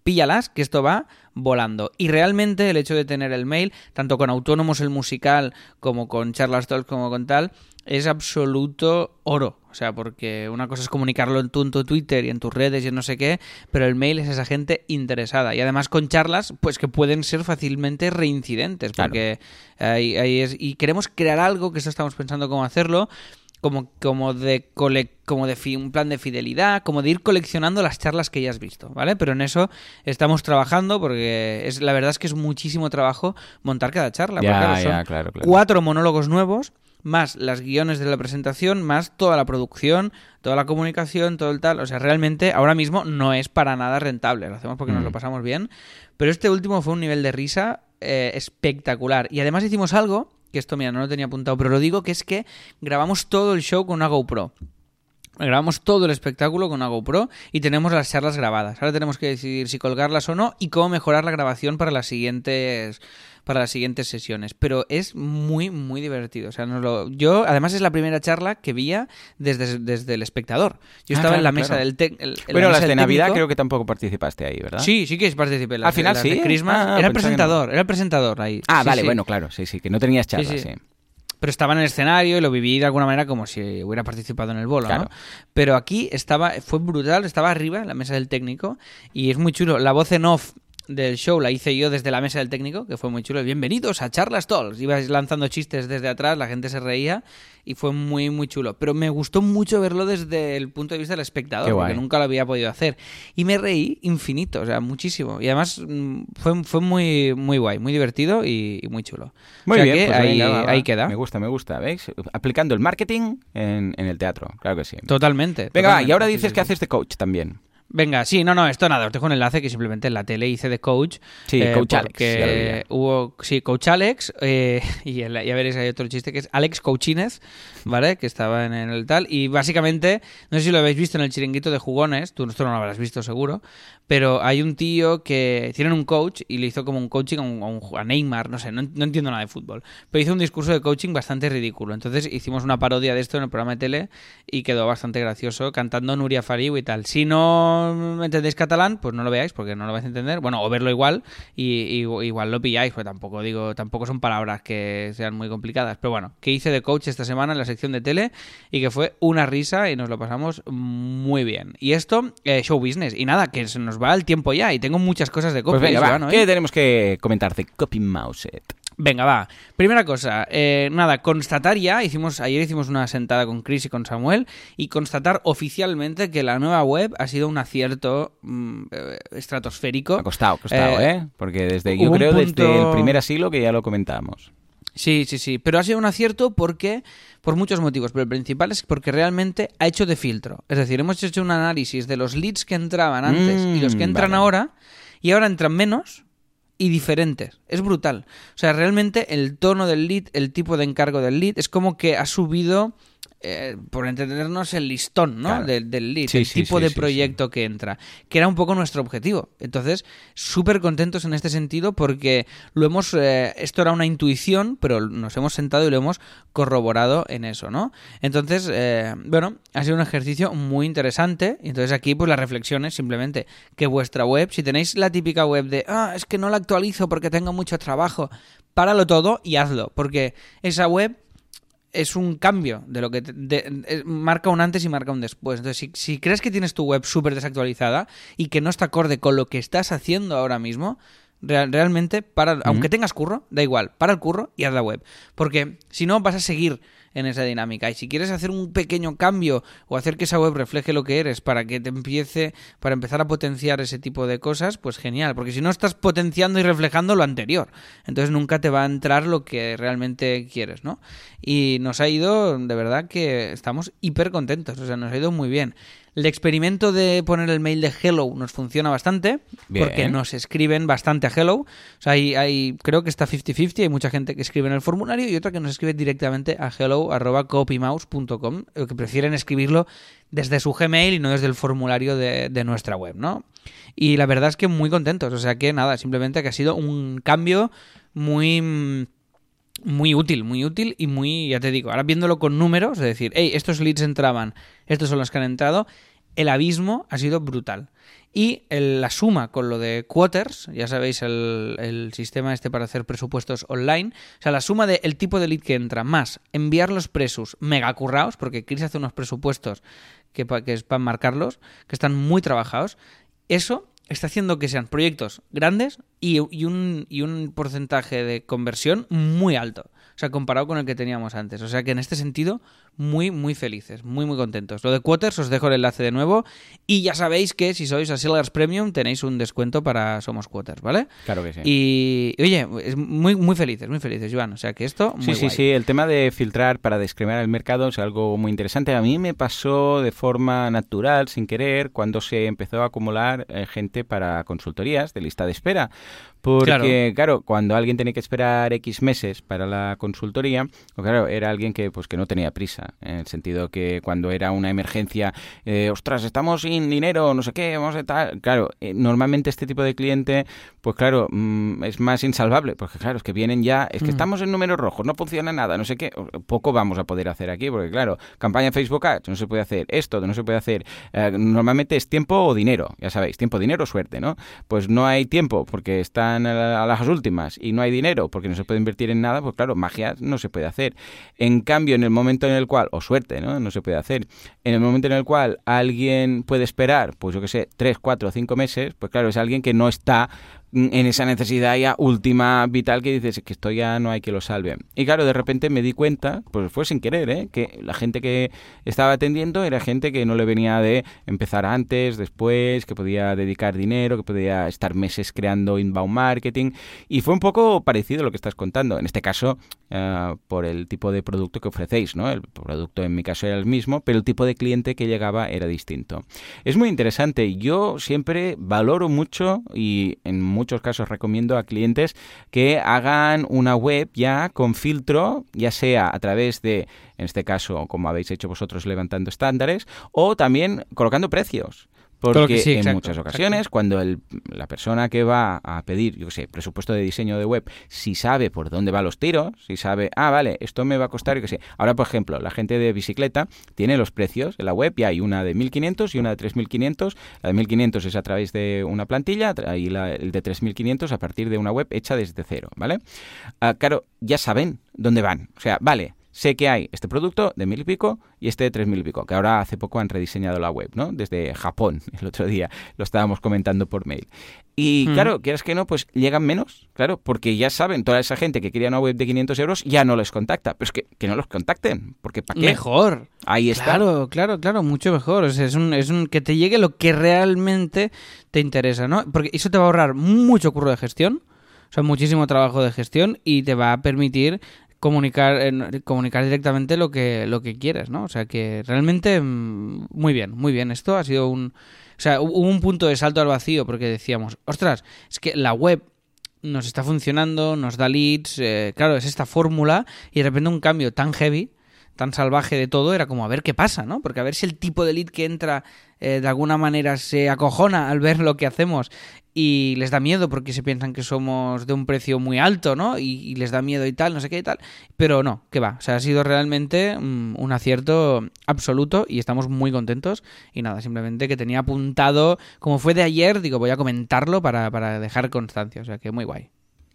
Píllalas, que esto va volando. Y realmente el hecho de tener el mail, tanto con Autónomos el musical, como con Charlas Talks, como con tal, es absoluto oro. O sea, porque una cosa es comunicarlo en tu, en tu, Twitter y en tus redes y en no sé qué, pero el mail es esa gente interesada. Y además con charlas, pues que pueden ser fácilmente reincidentes. Porque ahí, ahí es. Y queremos crear algo, que eso estamos pensando cómo hacerlo como, como de como de un plan de fidelidad, como de ir coleccionando las charlas que ya has visto, ¿vale? Pero en eso estamos trabajando porque es la verdad es que es muchísimo trabajo montar cada charla. Ya, claro, cuatro monólogos nuevos más las guiones de la presentación, más toda la producción, toda la comunicación, todo el tal. O sea, realmente ahora mismo no es para nada rentable. Lo hacemos porque nos lo mm. pasamos bien. Pero este último fue un nivel de risa eh, espectacular. Y además hicimos algo que esto, mira, no lo tenía apuntado, pero lo digo, que es que grabamos todo el show con una GoPro. Grabamos todo el espectáculo con una GoPro y tenemos las charlas grabadas. Ahora tenemos que decidir si colgarlas o no y cómo mejorar la grabación para las siguientes para las siguientes sesiones. Pero es muy, muy divertido. O sea, lo... yo, además, es la primera charla que veía desde, desde el espectador. Yo ah, estaba en la mesa del Bueno, las de Navidad creo que tampoco participaste ahí, ¿verdad? Sí, sí que participé. Al final sí. Christmas. Ah, era el presentador, era el presentador ahí. Ah, vale, bueno, claro, sí, sí, que no tenías charla, sí pero estaba en el escenario y lo viví de alguna manera como si hubiera participado en el bolo, ¿no? Pero aquí estaba, fue brutal, estaba arriba en la mesa del técnico y es muy chulo. La voz en off del show la hice yo desde la mesa del técnico, que fue muy chulo. Bienvenidos a Charlas Talks. Ibas lanzando chistes desde atrás, la gente se reía y fue muy, muy chulo. Pero me gustó mucho verlo desde el punto de vista del espectador, porque nunca lo había podido hacer. Y me reí infinito, o sea, muchísimo. Y además mm, fue, fue muy, muy guay, muy divertido y, muy chulo. Muy bien, pues ahí, queda. Me gusta, me gusta, ¿veis? Aplicando el marketing en, el teatro, claro que sí. Totalmente. Venga, y ahora dices que haces de coach también. Venga, sí, no, no, esto nada, os dejo un enlace que simplemente en la tele hice de coach. Sí, eh, Coach Alex. hubo, sí, Coach Alex, eh, (laughs) y ya veréis, hay otro chiste que es Alex Coachínez, ¿vale? Que estaba en, el tal. Y básicamente, no sé si lo habéis visto en el chiringuito de jugones, tú, no lo habrás visto seguro, pero hay un tío que tienen un coach y le hizo como un coaching a, Neymar, no sé, no, entiendo nada de fútbol, pero hizo un discurso de coaching bastante ridículo. Entonces hicimos una parodia de esto en el programa de tele y quedó bastante gracioso cantando Nuria Fariu y tal. Si no entendéis catalán, pues no lo veáis porque no lo vais a entender. Bueno, o verlo igual y, igual lo pilláis, porque tampoco digo, tampoco son palabras que sean muy complicadas. Pero bueno, que hice de coach esta semana en la sección de tele y que fue una risa y nos lo pasamos muy bien. Y esto, eh, show business. Y nada, que se nos va el tiempo ya y tengo muchas cosas de copy. Pues venga, ¿Qué tenemos que comentar de Copy Mouset? Venga, va. Primera cosa, eh, nada, constatar ya, hicimos, ayer hicimos una sentada con Chris y con Samuel, y constatar oficialmente que la nueva web ha sido un acierto mm, eh, estratosférico. Ha costado, ha costado, eh, ¿eh? Porque desde, yo creo desde el primer asilo que ya lo comentamos. Sí, sí, sí. Pero ha sido un acierto porque. por muchos motivos. Pero el principal es porque realmente ha hecho de filtro. Es decir, hemos hecho un análisis de los leads que entraban antes y los que mm, entran ahora. Y ahora entran menos y diferentes. Es brutal. O sea, realmente el tono del lead, el tipo de encargo del lead, es como que ha subido eh, por entendernos, el listón ¿no? del, lead, el tipo de proyecto que entra, que era un poco nuestro objetivo. Entonces, súper contentos en este sentido porque lo hemos, eh, esto era una intuición, pero nos hemos sentado y lo hemos corroborado en eso, ¿no? Entonces, eh, bueno, ha sido un ejercicio muy interesante. Y entonces aquí, pues la reflexión es simplemente que vuestra web, si tenéis la típica web de, ah, es que no la actualizo porque tengo mucho trabajo, páralo todo y hazlo, porque esa web es un cambio de lo que eh, marca un antes y marca un después. Entonces, si, crees que tienes tu web súper desactualizada y que no está acorde con lo que estás haciendo ahora mismo, realmente, para, aunque tengas curro, da igual, para el curro y haz la web. Porque si no, vas a seguir en esa dinámica. Y si quieres hacer un pequeño cambio o hacer que esa web refleje lo que eres para que te empiece, para empezar a potenciar ese tipo de cosas, pues genial. Porque si no estás potenciando y reflejando lo anterior, entonces nunca te va a entrar lo que realmente quieres, ¿no? Y nos ha ido, de verdad que estamos hiper contentos, o sea, nos ha ido muy bien. El experimento de poner el mail de Hello nos funciona bastante porque nos escriben bastante a Hello. O sea, hay, creo que está 50-50, hay mucha gente que escribe en el formulario y otra que nos escribe directamente a hello.copymouse.com, que prefieren escribirlo desde su Gmail y no desde el formulario de, de nuestra web, ¿no? Y la verdad es que muy contentos, o sea que nada, simplemente que ha sido un cambio muy muy útil, muy útil y muy, ya te digo, ahora viéndolo con números, es decir, hey, estos leads entraban, estos son los que han entrado, el abismo ha sido brutal. Y el- la suma con lo de Quarters, ya sabéis el, sistema este para hacer presupuestos online, o sea, la suma del tipo de lead que entra más enviar los presos mega currados, porque Chris hace unos presupuestos que, pa- que es para marcarlos, que están muy trabajados, eso está haciendo que sean proyectos grandes y un, y un porcentaje de conversión muy alto. O sea, comparado con el que teníamos antes. O sea que en este sentido, muy, muy felices, muy, muy contentos. Lo de Quarters, os dejo el enlace de nuevo. Y ya sabéis que si sois a Sellers Premium tenéis un descuento para Somos Quarters, ¿vale? Claro que sí. Y oye, es muy, muy felices, muy felices, Joan. O sea que esto, muy Sí, sí, sí. El tema de filtrar para discriminar el mercado es algo muy interesante. A mí me pasó de forma natural, sin querer, cuando se empezó a acumular eh, gente para consultorías de lista de espera. Porque, claro. cuando alguien tenía que esperar X meses para la consultoría, pues claro, era alguien que pues que no tenía prisa. En el sentido que cuando era una emergencia, eh, ostras, estamos sin dinero, no sé qué, vamos a tal. Claro, eh, normalmente este tipo de cliente, pues claro, mm, es más insalvable. Porque claro, es que vienen ya, es que Mm. estamos en números rojos, no funciona nada, no sé qué. Poco vamos a poder hacer aquí, porque claro, campaña Facebook Ads, no se puede hacer esto, no se puede hacer. Eh, normalmente es tiempo o dinero, ya sabéis, tiempo, dinero, suerte, ¿no? Pues no hay tiempo porque a, la- a las últimas y no hay dinero porque no se puede invertir en nada, pues claro, magia no se puede hacer. En cambio, en el momento en el cual, o suerte, ¿no? No se puede hacer. En el momento en el cual alguien puede esperar, pues yo que sé, tres, cuatro, cinco meses, pues claro, es alguien que no está en esa necesidad ya última vital que dices que esto ya no hay que lo salve. Y claro, de repente me di cuenta, pues fue sin querer, ¿eh? que la gente que estaba atendiendo era gente que no le venía de empezar antes, después, que podía dedicar dinero, que podía estar meses creando inbound marketing. Y fue un poco parecido a lo que estás contando. En este caso, eh, por el tipo de producto que ofrecéis, ¿no? El producto en mi caso era el mismo, pero el tipo de cliente que llegaba era distinto. Es muy interesante. Yo siempre valoro mucho y en muchos casos recomiendo a clientes que hagan una web ya con filtro, ya sea a través de, en este caso, como habéis hecho vosotros, levantando estándares, o también colocando precios. Porque sí, en exacto, muchas ocasiones, exacto. cuando el- la persona que va a pedir, yo qué sé, presupuesto de diseño de web, si sabe por dónde van los tiros, si sabe, ah, vale, esto me va a costar, yo qué sé. Ahora, por ejemplo, la gente de bicicleta tiene los precios en la web y hay una de 1500 y una de 3500. La de 1500 es a través de una plantilla y la, el de 3500 a partir de una web hecha desde cero, ¿vale? Ah, claro, ya saben dónde van. O sea, vale, sé que hay este producto de mil y pico y este de tres mil y pico, que ahora hace poco han rediseñado la web, ¿no? Desde Japón, (laughs) el otro día lo estábamos comentando por mail. Y Mm. claro, quieras que no, pues llegan menos, claro, porque ya saben, toda esa gente que quería una web de 500 euros ya no les contacta. Pero es que, que no los contacten, porque ¿para qué? Mejor. Ahí está. Claro, claro, claro, mucho mejor. O sea, es un, es un que te llegue lo que realmente te interesa, ¿no? Porque eso te va a ahorrar mucho curro de gestión, o sea, muchísimo trabajo de gestión y te va a permitir comunicar eh, comunicar directamente lo que lo que quieres, ¿no? O sea, que realmente mm, muy bien, muy bien. Esto ha sido un o sea, hu- hubo un punto de salto al vacío porque decíamos, ostras, es que la web nos está funcionando, nos da leads, eh, claro, es esta fórmula y de repente un cambio tan heavy, tan salvaje de todo, era como a ver qué pasa, ¿no? Porque a ver si el tipo de lead que entra eh, de alguna manera se acojona al ver lo que hacemos y les da miedo porque se piensan que somos de un precio muy alto, ¿no? Y, les da miedo y tal, no sé qué y tal. Pero no, que va. O sea, ha sido realmente mm, un acierto absoluto y estamos muy contentos. Y nada, simplemente que tenía apuntado, como fue de ayer, digo, voy a comentarlo para, para dejar constancia. O sea, que muy guay.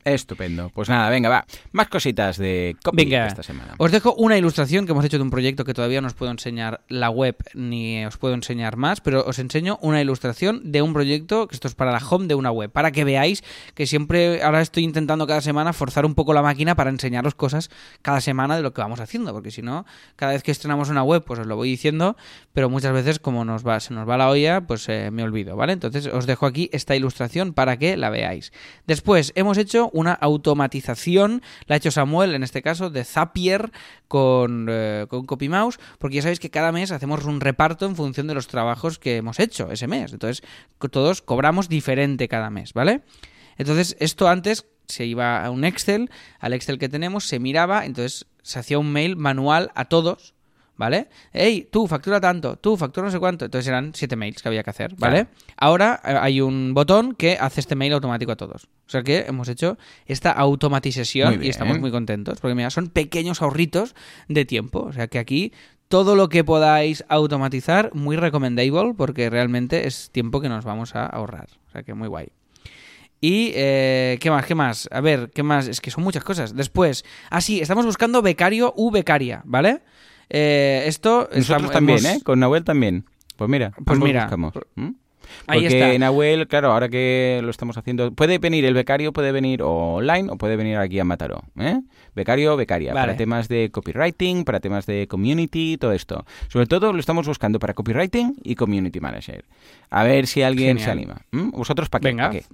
Estupendo. Pues nada, venga, va. Más cositas de copy Venga, esta semana. os dejo una ilustración que hemos hecho de un proyecto que todavía no os puedo enseñar la web ni os puedo enseñar más, pero os enseño una ilustración de un proyecto, que esto es para la home de una web, para que veáis que siempre, ahora estoy intentando cada semana forzar un poco la máquina para enseñaros cosas cada semana de lo que vamos haciendo, porque si no, cada vez que estrenamos una web, pues os lo voy diciendo, pero muchas veces como nos va, se nos va la olla, pues eh, me olvido, ¿vale? Entonces os dejo aquí esta ilustración para que la veáis. Después, hemos hecho una automatización, la ha hecho Samuel en este caso, de Zapier con, eh, con CopyMouse, porque ya sabéis que cada mes hacemos un reparto en función de los trabajos que hemos hecho ese mes. Entonces, todos cobramos diferente cada mes, ¿vale? Entonces, esto antes se iba a un Excel, al Excel que tenemos, se miraba, entonces se hacía un mail manual a todos, ¿vale? Hey, tú factura tanto, tú factura no sé cuánto. Entonces eran siete mails que había que hacer, ¿vale? Ahora eh, hay un botón que hace este mail automático a todos. O sea que hemos hecho esta automatización y estamos muy contentos. Porque mira, son pequeños ahorritos de tiempo. O sea que aquí todo lo que podáis automatizar, muy recomendable, porque realmente es tiempo que nos vamos a ahorrar. O sea que muy guay. Y, eh, ¿qué más? ¿Qué más? A ver, ¿qué más? Es que son muchas cosas. Después, ah, sí, estamos buscando becario u becaria, ¿vale? Eh, esto... Nosotros estamos- también, hemos- ¿eh? Con Nahuel también. Pues mira, Pues mira, buscamos. ¿Mm? ahí está. Nahuel, claro, ahora que lo estamos haciendo, puede venir el becario, puede venir online o puede venir aquí a Mataró. ¿eh? Becario, becaria, Vale. para temas de copywriting, para temas de community, todo esto. Sobre todo lo estamos buscando para copywriting y community manager. A ver si alguien se anima. ¿Mm? ¿Vosotros para qué? Venga. ¿Pa' qué?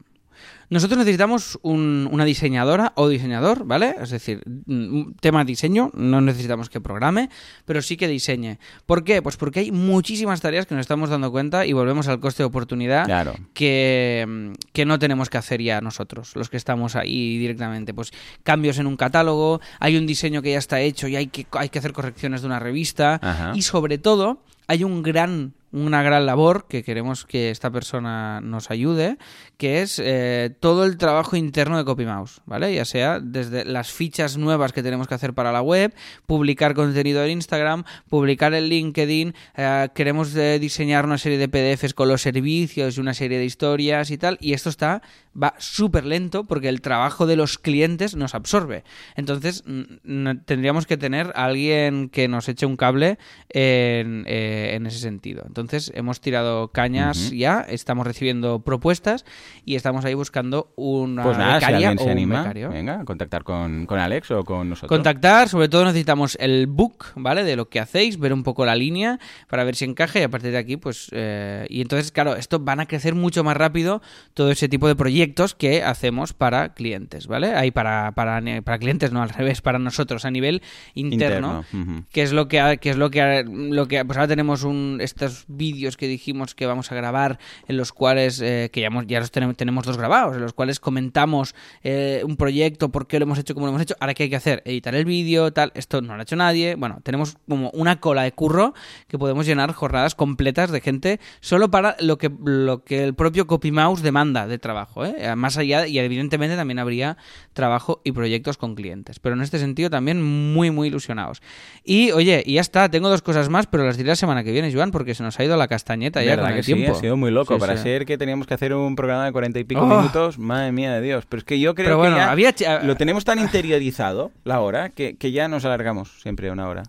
Nosotros necesitamos un- una diseñadora o diseñador, ¿vale? Es decir, un tema diseño, no necesitamos que programe, pero sí que diseñe. ¿Por qué? Pues porque hay muchísimas tareas que nos estamos dando cuenta y volvemos al coste de oportunidad Claro. que, mm, que no tenemos que hacer ya nosotros, los que estamos ahí directamente. Pues cambios en un catálogo, hay un diseño que ya está hecho y hay que, hay que hacer correcciones de una revista. Ajá. Y sobre todo, hay un gran, una gran labor que queremos que esta persona nos ayude, que es eh, todo el trabajo interno de CopyMouse, ¿vale? Ya sea desde las fichas nuevas que tenemos que hacer para la web, publicar contenido en Instagram, publicar en LinkedIn, eh, queremos eh, diseñar una serie de PDFs con los servicios y una serie de historias y tal, y esto está va súper lento porque el trabajo de los clientes nos absorbe. Entonces, mm, mm, tendríamos que tener a alguien que nos eche un cable en, eh, en ese sentido. Entonces, hemos tirado cañas ya, estamos recibiendo propuestas y estamos ahí buscando una Pues nada, si becaria alguien o se un anima, becario. venga, contactar con, con Alex o con nosotros. Contactar, sobre todo necesitamos el book, ¿vale? De lo que hacéis, ver un poco la línea para ver si encaja y a partir de aquí, pues... eh, y entonces, claro, esto van a crecer mucho más rápido todo ese tipo de proyectos que hacemos para clientes, ¿vale? Ahí para, para, para clientes, no al revés, para nosotros a nivel interno. Interno, que es lo que que es lo que lo que pues ahora tenemos un estos vídeos que dijimos que vamos a grabar en los cuales eh, que ya, hemos- ya los tenemos, tenemos dos grabados en los cuales comentamos eh, un proyecto por qué lo hemos hecho como lo hemos hecho ahora qué hay que hacer editar el vídeo tal esto no lo ha hecho nadie bueno tenemos como una cola de curro que podemos llenar jornadas completas de gente solo para lo que lo que el propio CopyMouse demanda de trabajo ¿eh? más allá y evidentemente también habría trabajo y proyectos con clientes pero en este sentido también muy muy ilusionados y oye y ya está tengo dos cosas más pero las diré la semana que viene Joan porque se nos ha ido la castañeta ya ¿Verdad con el que sí? Ha sido muy loco. Sí, Para sí. ser que teníamos que hacer un programa de cuarenta y pico Oh. minutos, madre mía de Dios. Pero es que yo creo Pero bueno, que ya había ch- lo tenemos tan interiorizado, la hora, que, que ya nos alargamos siempre una hora.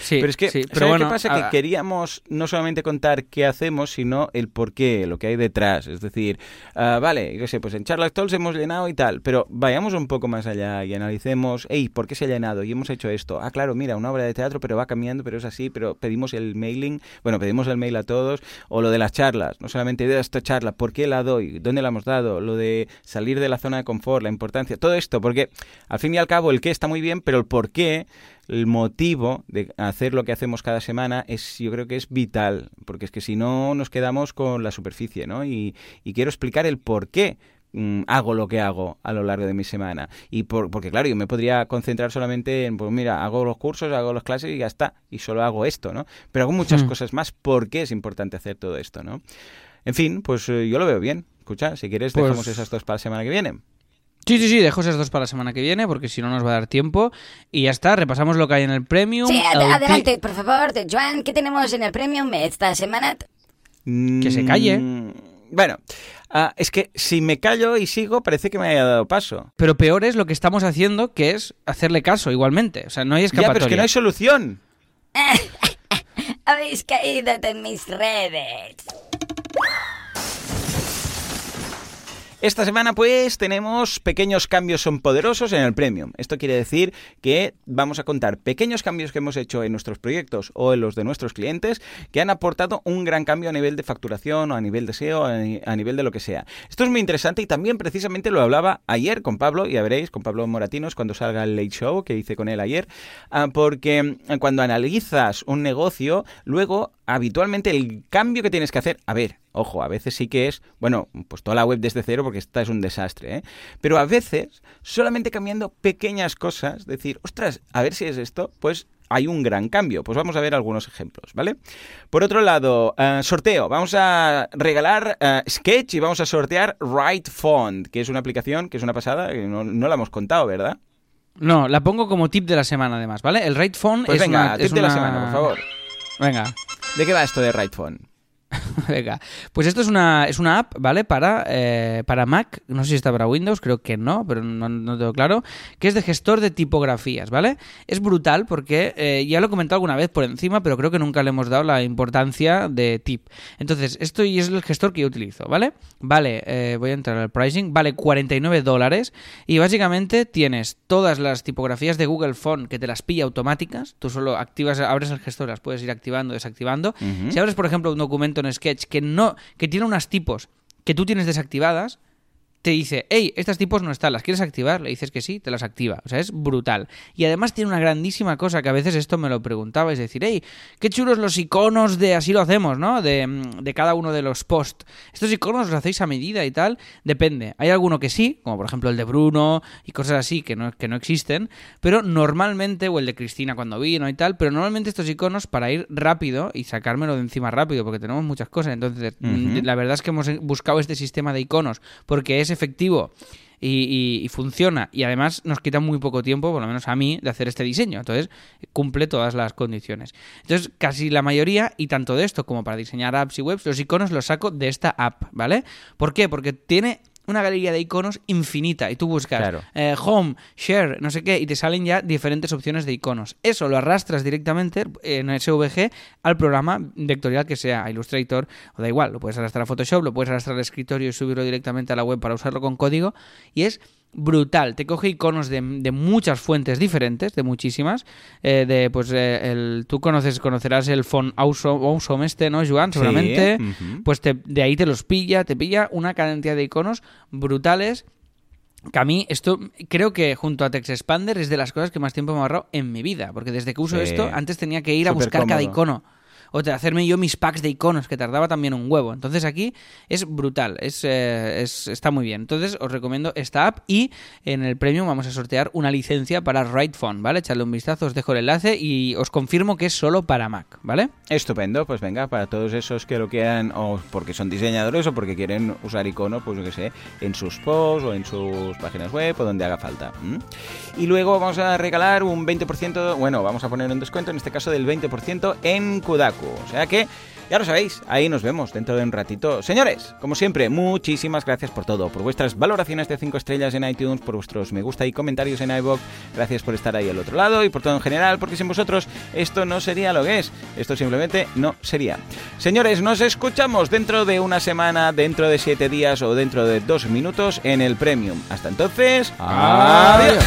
Sí pero es que, sí, ¿sabes pero bueno qué pasa? ah, que queríamos no solamente contar qué hacemos, sino el por qué, lo que hay detrás. Es decir, ah, vale, yo sé, pues en Charlas Talks hemos llenado y tal, pero vayamos un poco más allá y analicemos, hey, ¿por qué se ha llenado? Y hemos hecho esto. Ah, claro, mira, una obra de teatro, pero va cambiando, pero es así, pero pedimos el mailing, bueno, pedimos el mail a todos, o lo de las charlas, no solamente de esta charla, ¿por qué la doy? ¿Dónde la hemos dado? Lo de salir de la zona de confort, la importancia, todo esto, porque al fin y al cabo el qué está muy bien, pero el por qué el motivo de hacer lo que hacemos cada semana es yo creo que es vital porque es que si no nos quedamos con la superficie no y, y quiero explicar el por qué mm, hago lo que hago a lo largo de mi semana. Y por, porque claro yo me podría concentrar solamente en pues mira hago los cursos hago las clases y ya está y solo hago esto no pero hago muchas Hmm. cosas más. Por qué es importante hacer todo esto no en fin pues eh, yo lo veo bien. Escucha si quieres Pues- dejamos esas dos para la semana que viene Sí, sí, sí, dejo esas dos para la semana que viene porque si no nos va a dar tiempo. Y ya está, repasamos lo que hay en el Premium. Sí, ad- el adelante, por favor, de Joan, ¿qué tenemos en el Premium esta semana? Que se calle. Mm, Bueno, ah, es que si me callo y sigo, parece que me haya dado paso. Pero peor es lo que estamos haciendo, que es hacerle caso igualmente. O sea, no hay Ya, escapatoria. pero es que no hay solución. (laughs) Habéis caído en mis redes. Esta semana, pues, tenemos pequeños cambios son poderosos en el Premium. Esto quiere decir que vamos a contar pequeños cambios que hemos hecho en nuestros proyectos o en los de nuestros clientes que han aportado un gran cambio a nivel de facturación o a nivel de SEO, a ni- a nivel de lo que sea. Esto es muy interesante y también precisamente lo hablaba ayer con Pablo, ya veréis, con Pablo Moratinos, cuando salga el Late Show que hice con él ayer, ah, porque mm, cuando analizas un negocio, luego habitualmente el cambio que tienes que hacer, a ver, ojo, a veces sí que es, bueno, pues toda la web desde cero porque esta es un desastre, ¿eh? Pero a veces, solamente cambiando pequeñas cosas, decir, ostras, a ver si es esto, pues hay un gran cambio. Pues vamos a ver algunos ejemplos, ¿vale? Por otro lado, eh, sorteo. Vamos a regalar eh, Sketch y vamos a sortear Right Font, que es una aplicación que es una pasada, que no, no la hemos contado, ¿verdad? No, la pongo como tip de la semana además, ¿vale? El Phone Pues es venga, una... tip es de la semana, por favor. Venga. ¿De qué va esto de Phone? (laughs) Venga, pues esto es una, es una app, ¿vale? Para, eh, para Mac, no sé si está para Windows, creo que no, pero no, no tengo claro, que es de gestor de tipografías, ¿vale? Es brutal porque eh, ya lo he comentado alguna vez por encima, pero creo que nunca le hemos dado la importancia de tip. Entonces, esto es el gestor que yo utilizo, ¿vale? Vale, eh, voy a entrar al pricing, vale 49 dólares y básicamente tienes todas las tipografías de Google Font que te las pilla automáticas, tú solo activas, abres el gestor, las puedes ir activando, desactivando. Si abres, por ejemplo, un documento en Sketch que no que tiene unas tipos que tú tienes desactivadas, te dice, hey, estas tipos no están, ¿las quieres activar? Le dices que sí, te las activa. O sea, es brutal. Y además tiene una grandísima cosa que a veces esto me lo preguntaba, es decir, hey, qué chulos los iconos de así lo hacemos, ¿no? De, mm, de cada uno de los posts. Estos iconos los hacéis a medida y tal, depende. Hay alguno que sí, como por ejemplo el de Bruno y cosas así que no, que no existen, pero normalmente, o el de Cristina cuando vino y tal, pero normalmente estos iconos para ir rápido y sacármelo de encima rápido, porque tenemos muchas cosas, entonces mm, la verdad es que hemos buscado este sistema de iconos porque es efectivo y, funciona y además nos quita muy poco tiempo, por lo menos a mí, de hacer este diseño. Entonces cumple todas las condiciones. Entonces casi la mayoría, y tanto de esto como para diseñar apps y webs, los iconos los saco de esta app, ¿vale? ¿Por qué? Porque tiene una galería de iconos infinita y tú buscas eh, home, share, no sé qué, y te salen ya diferentes opciones de iconos. Eso lo arrastras directamente en SVG al programa vectorial que sea Illustrator o da igual, lo puedes arrastrar a Photoshop, lo puedes arrastrar al escritorio y subirlo directamente a la web para usarlo con código y es brutal. Te coge iconos de, muchas fuentes diferentes, de muchísimas. Eh, de, pues, eh, el, tú conoces, conocerás el font Awesome este, ¿no, Joan? Seguramente. Pues de ahí te los pilla, te pilla una cantidad de iconos brutales. Que a mí esto creo que junto a Text Expander es de las cosas que más tiempo me ha ahorrado en mi vida. Porque desde que uso esto, antes tenía que ir a buscar cada icono o de hacerme yo mis packs de iconos, que tardaba también un huevo. Entonces aquí es brutal, es, eh, es, está muy bien. Entonces os recomiendo esta app y en el premium vamos a sortear una licencia para Phone, ¿vale? Echadle un vistazo, os dejo el enlace y os confirmo que es solo para Mac, ¿vale? Estupendo, pues venga, para todos esos que lo quieran, o porque son diseñadores o porque quieren usar iconos, pues yo que sé, en sus posts o en sus páginas web o donde haga falta. Y luego vamos a regalar un 20%, bueno, vamos a poner un descuento, en este caso del 20% en O sea que ya lo sabéis, ahí nos vemos dentro de un ratito. Señores, como siempre, muchísimas gracias por todo, por vuestras valoraciones de 5 estrellas en iTunes, por vuestros me gusta y comentarios en iVoox. Gracias por estar ahí al otro lado y por todo en general, porque sin vosotros esto no sería lo que es. Esto simplemente no sería. Señores, nos escuchamos dentro de una semana, dentro de 7 días o dentro de 2 minutos en el Premium. Hasta entonces, adiós.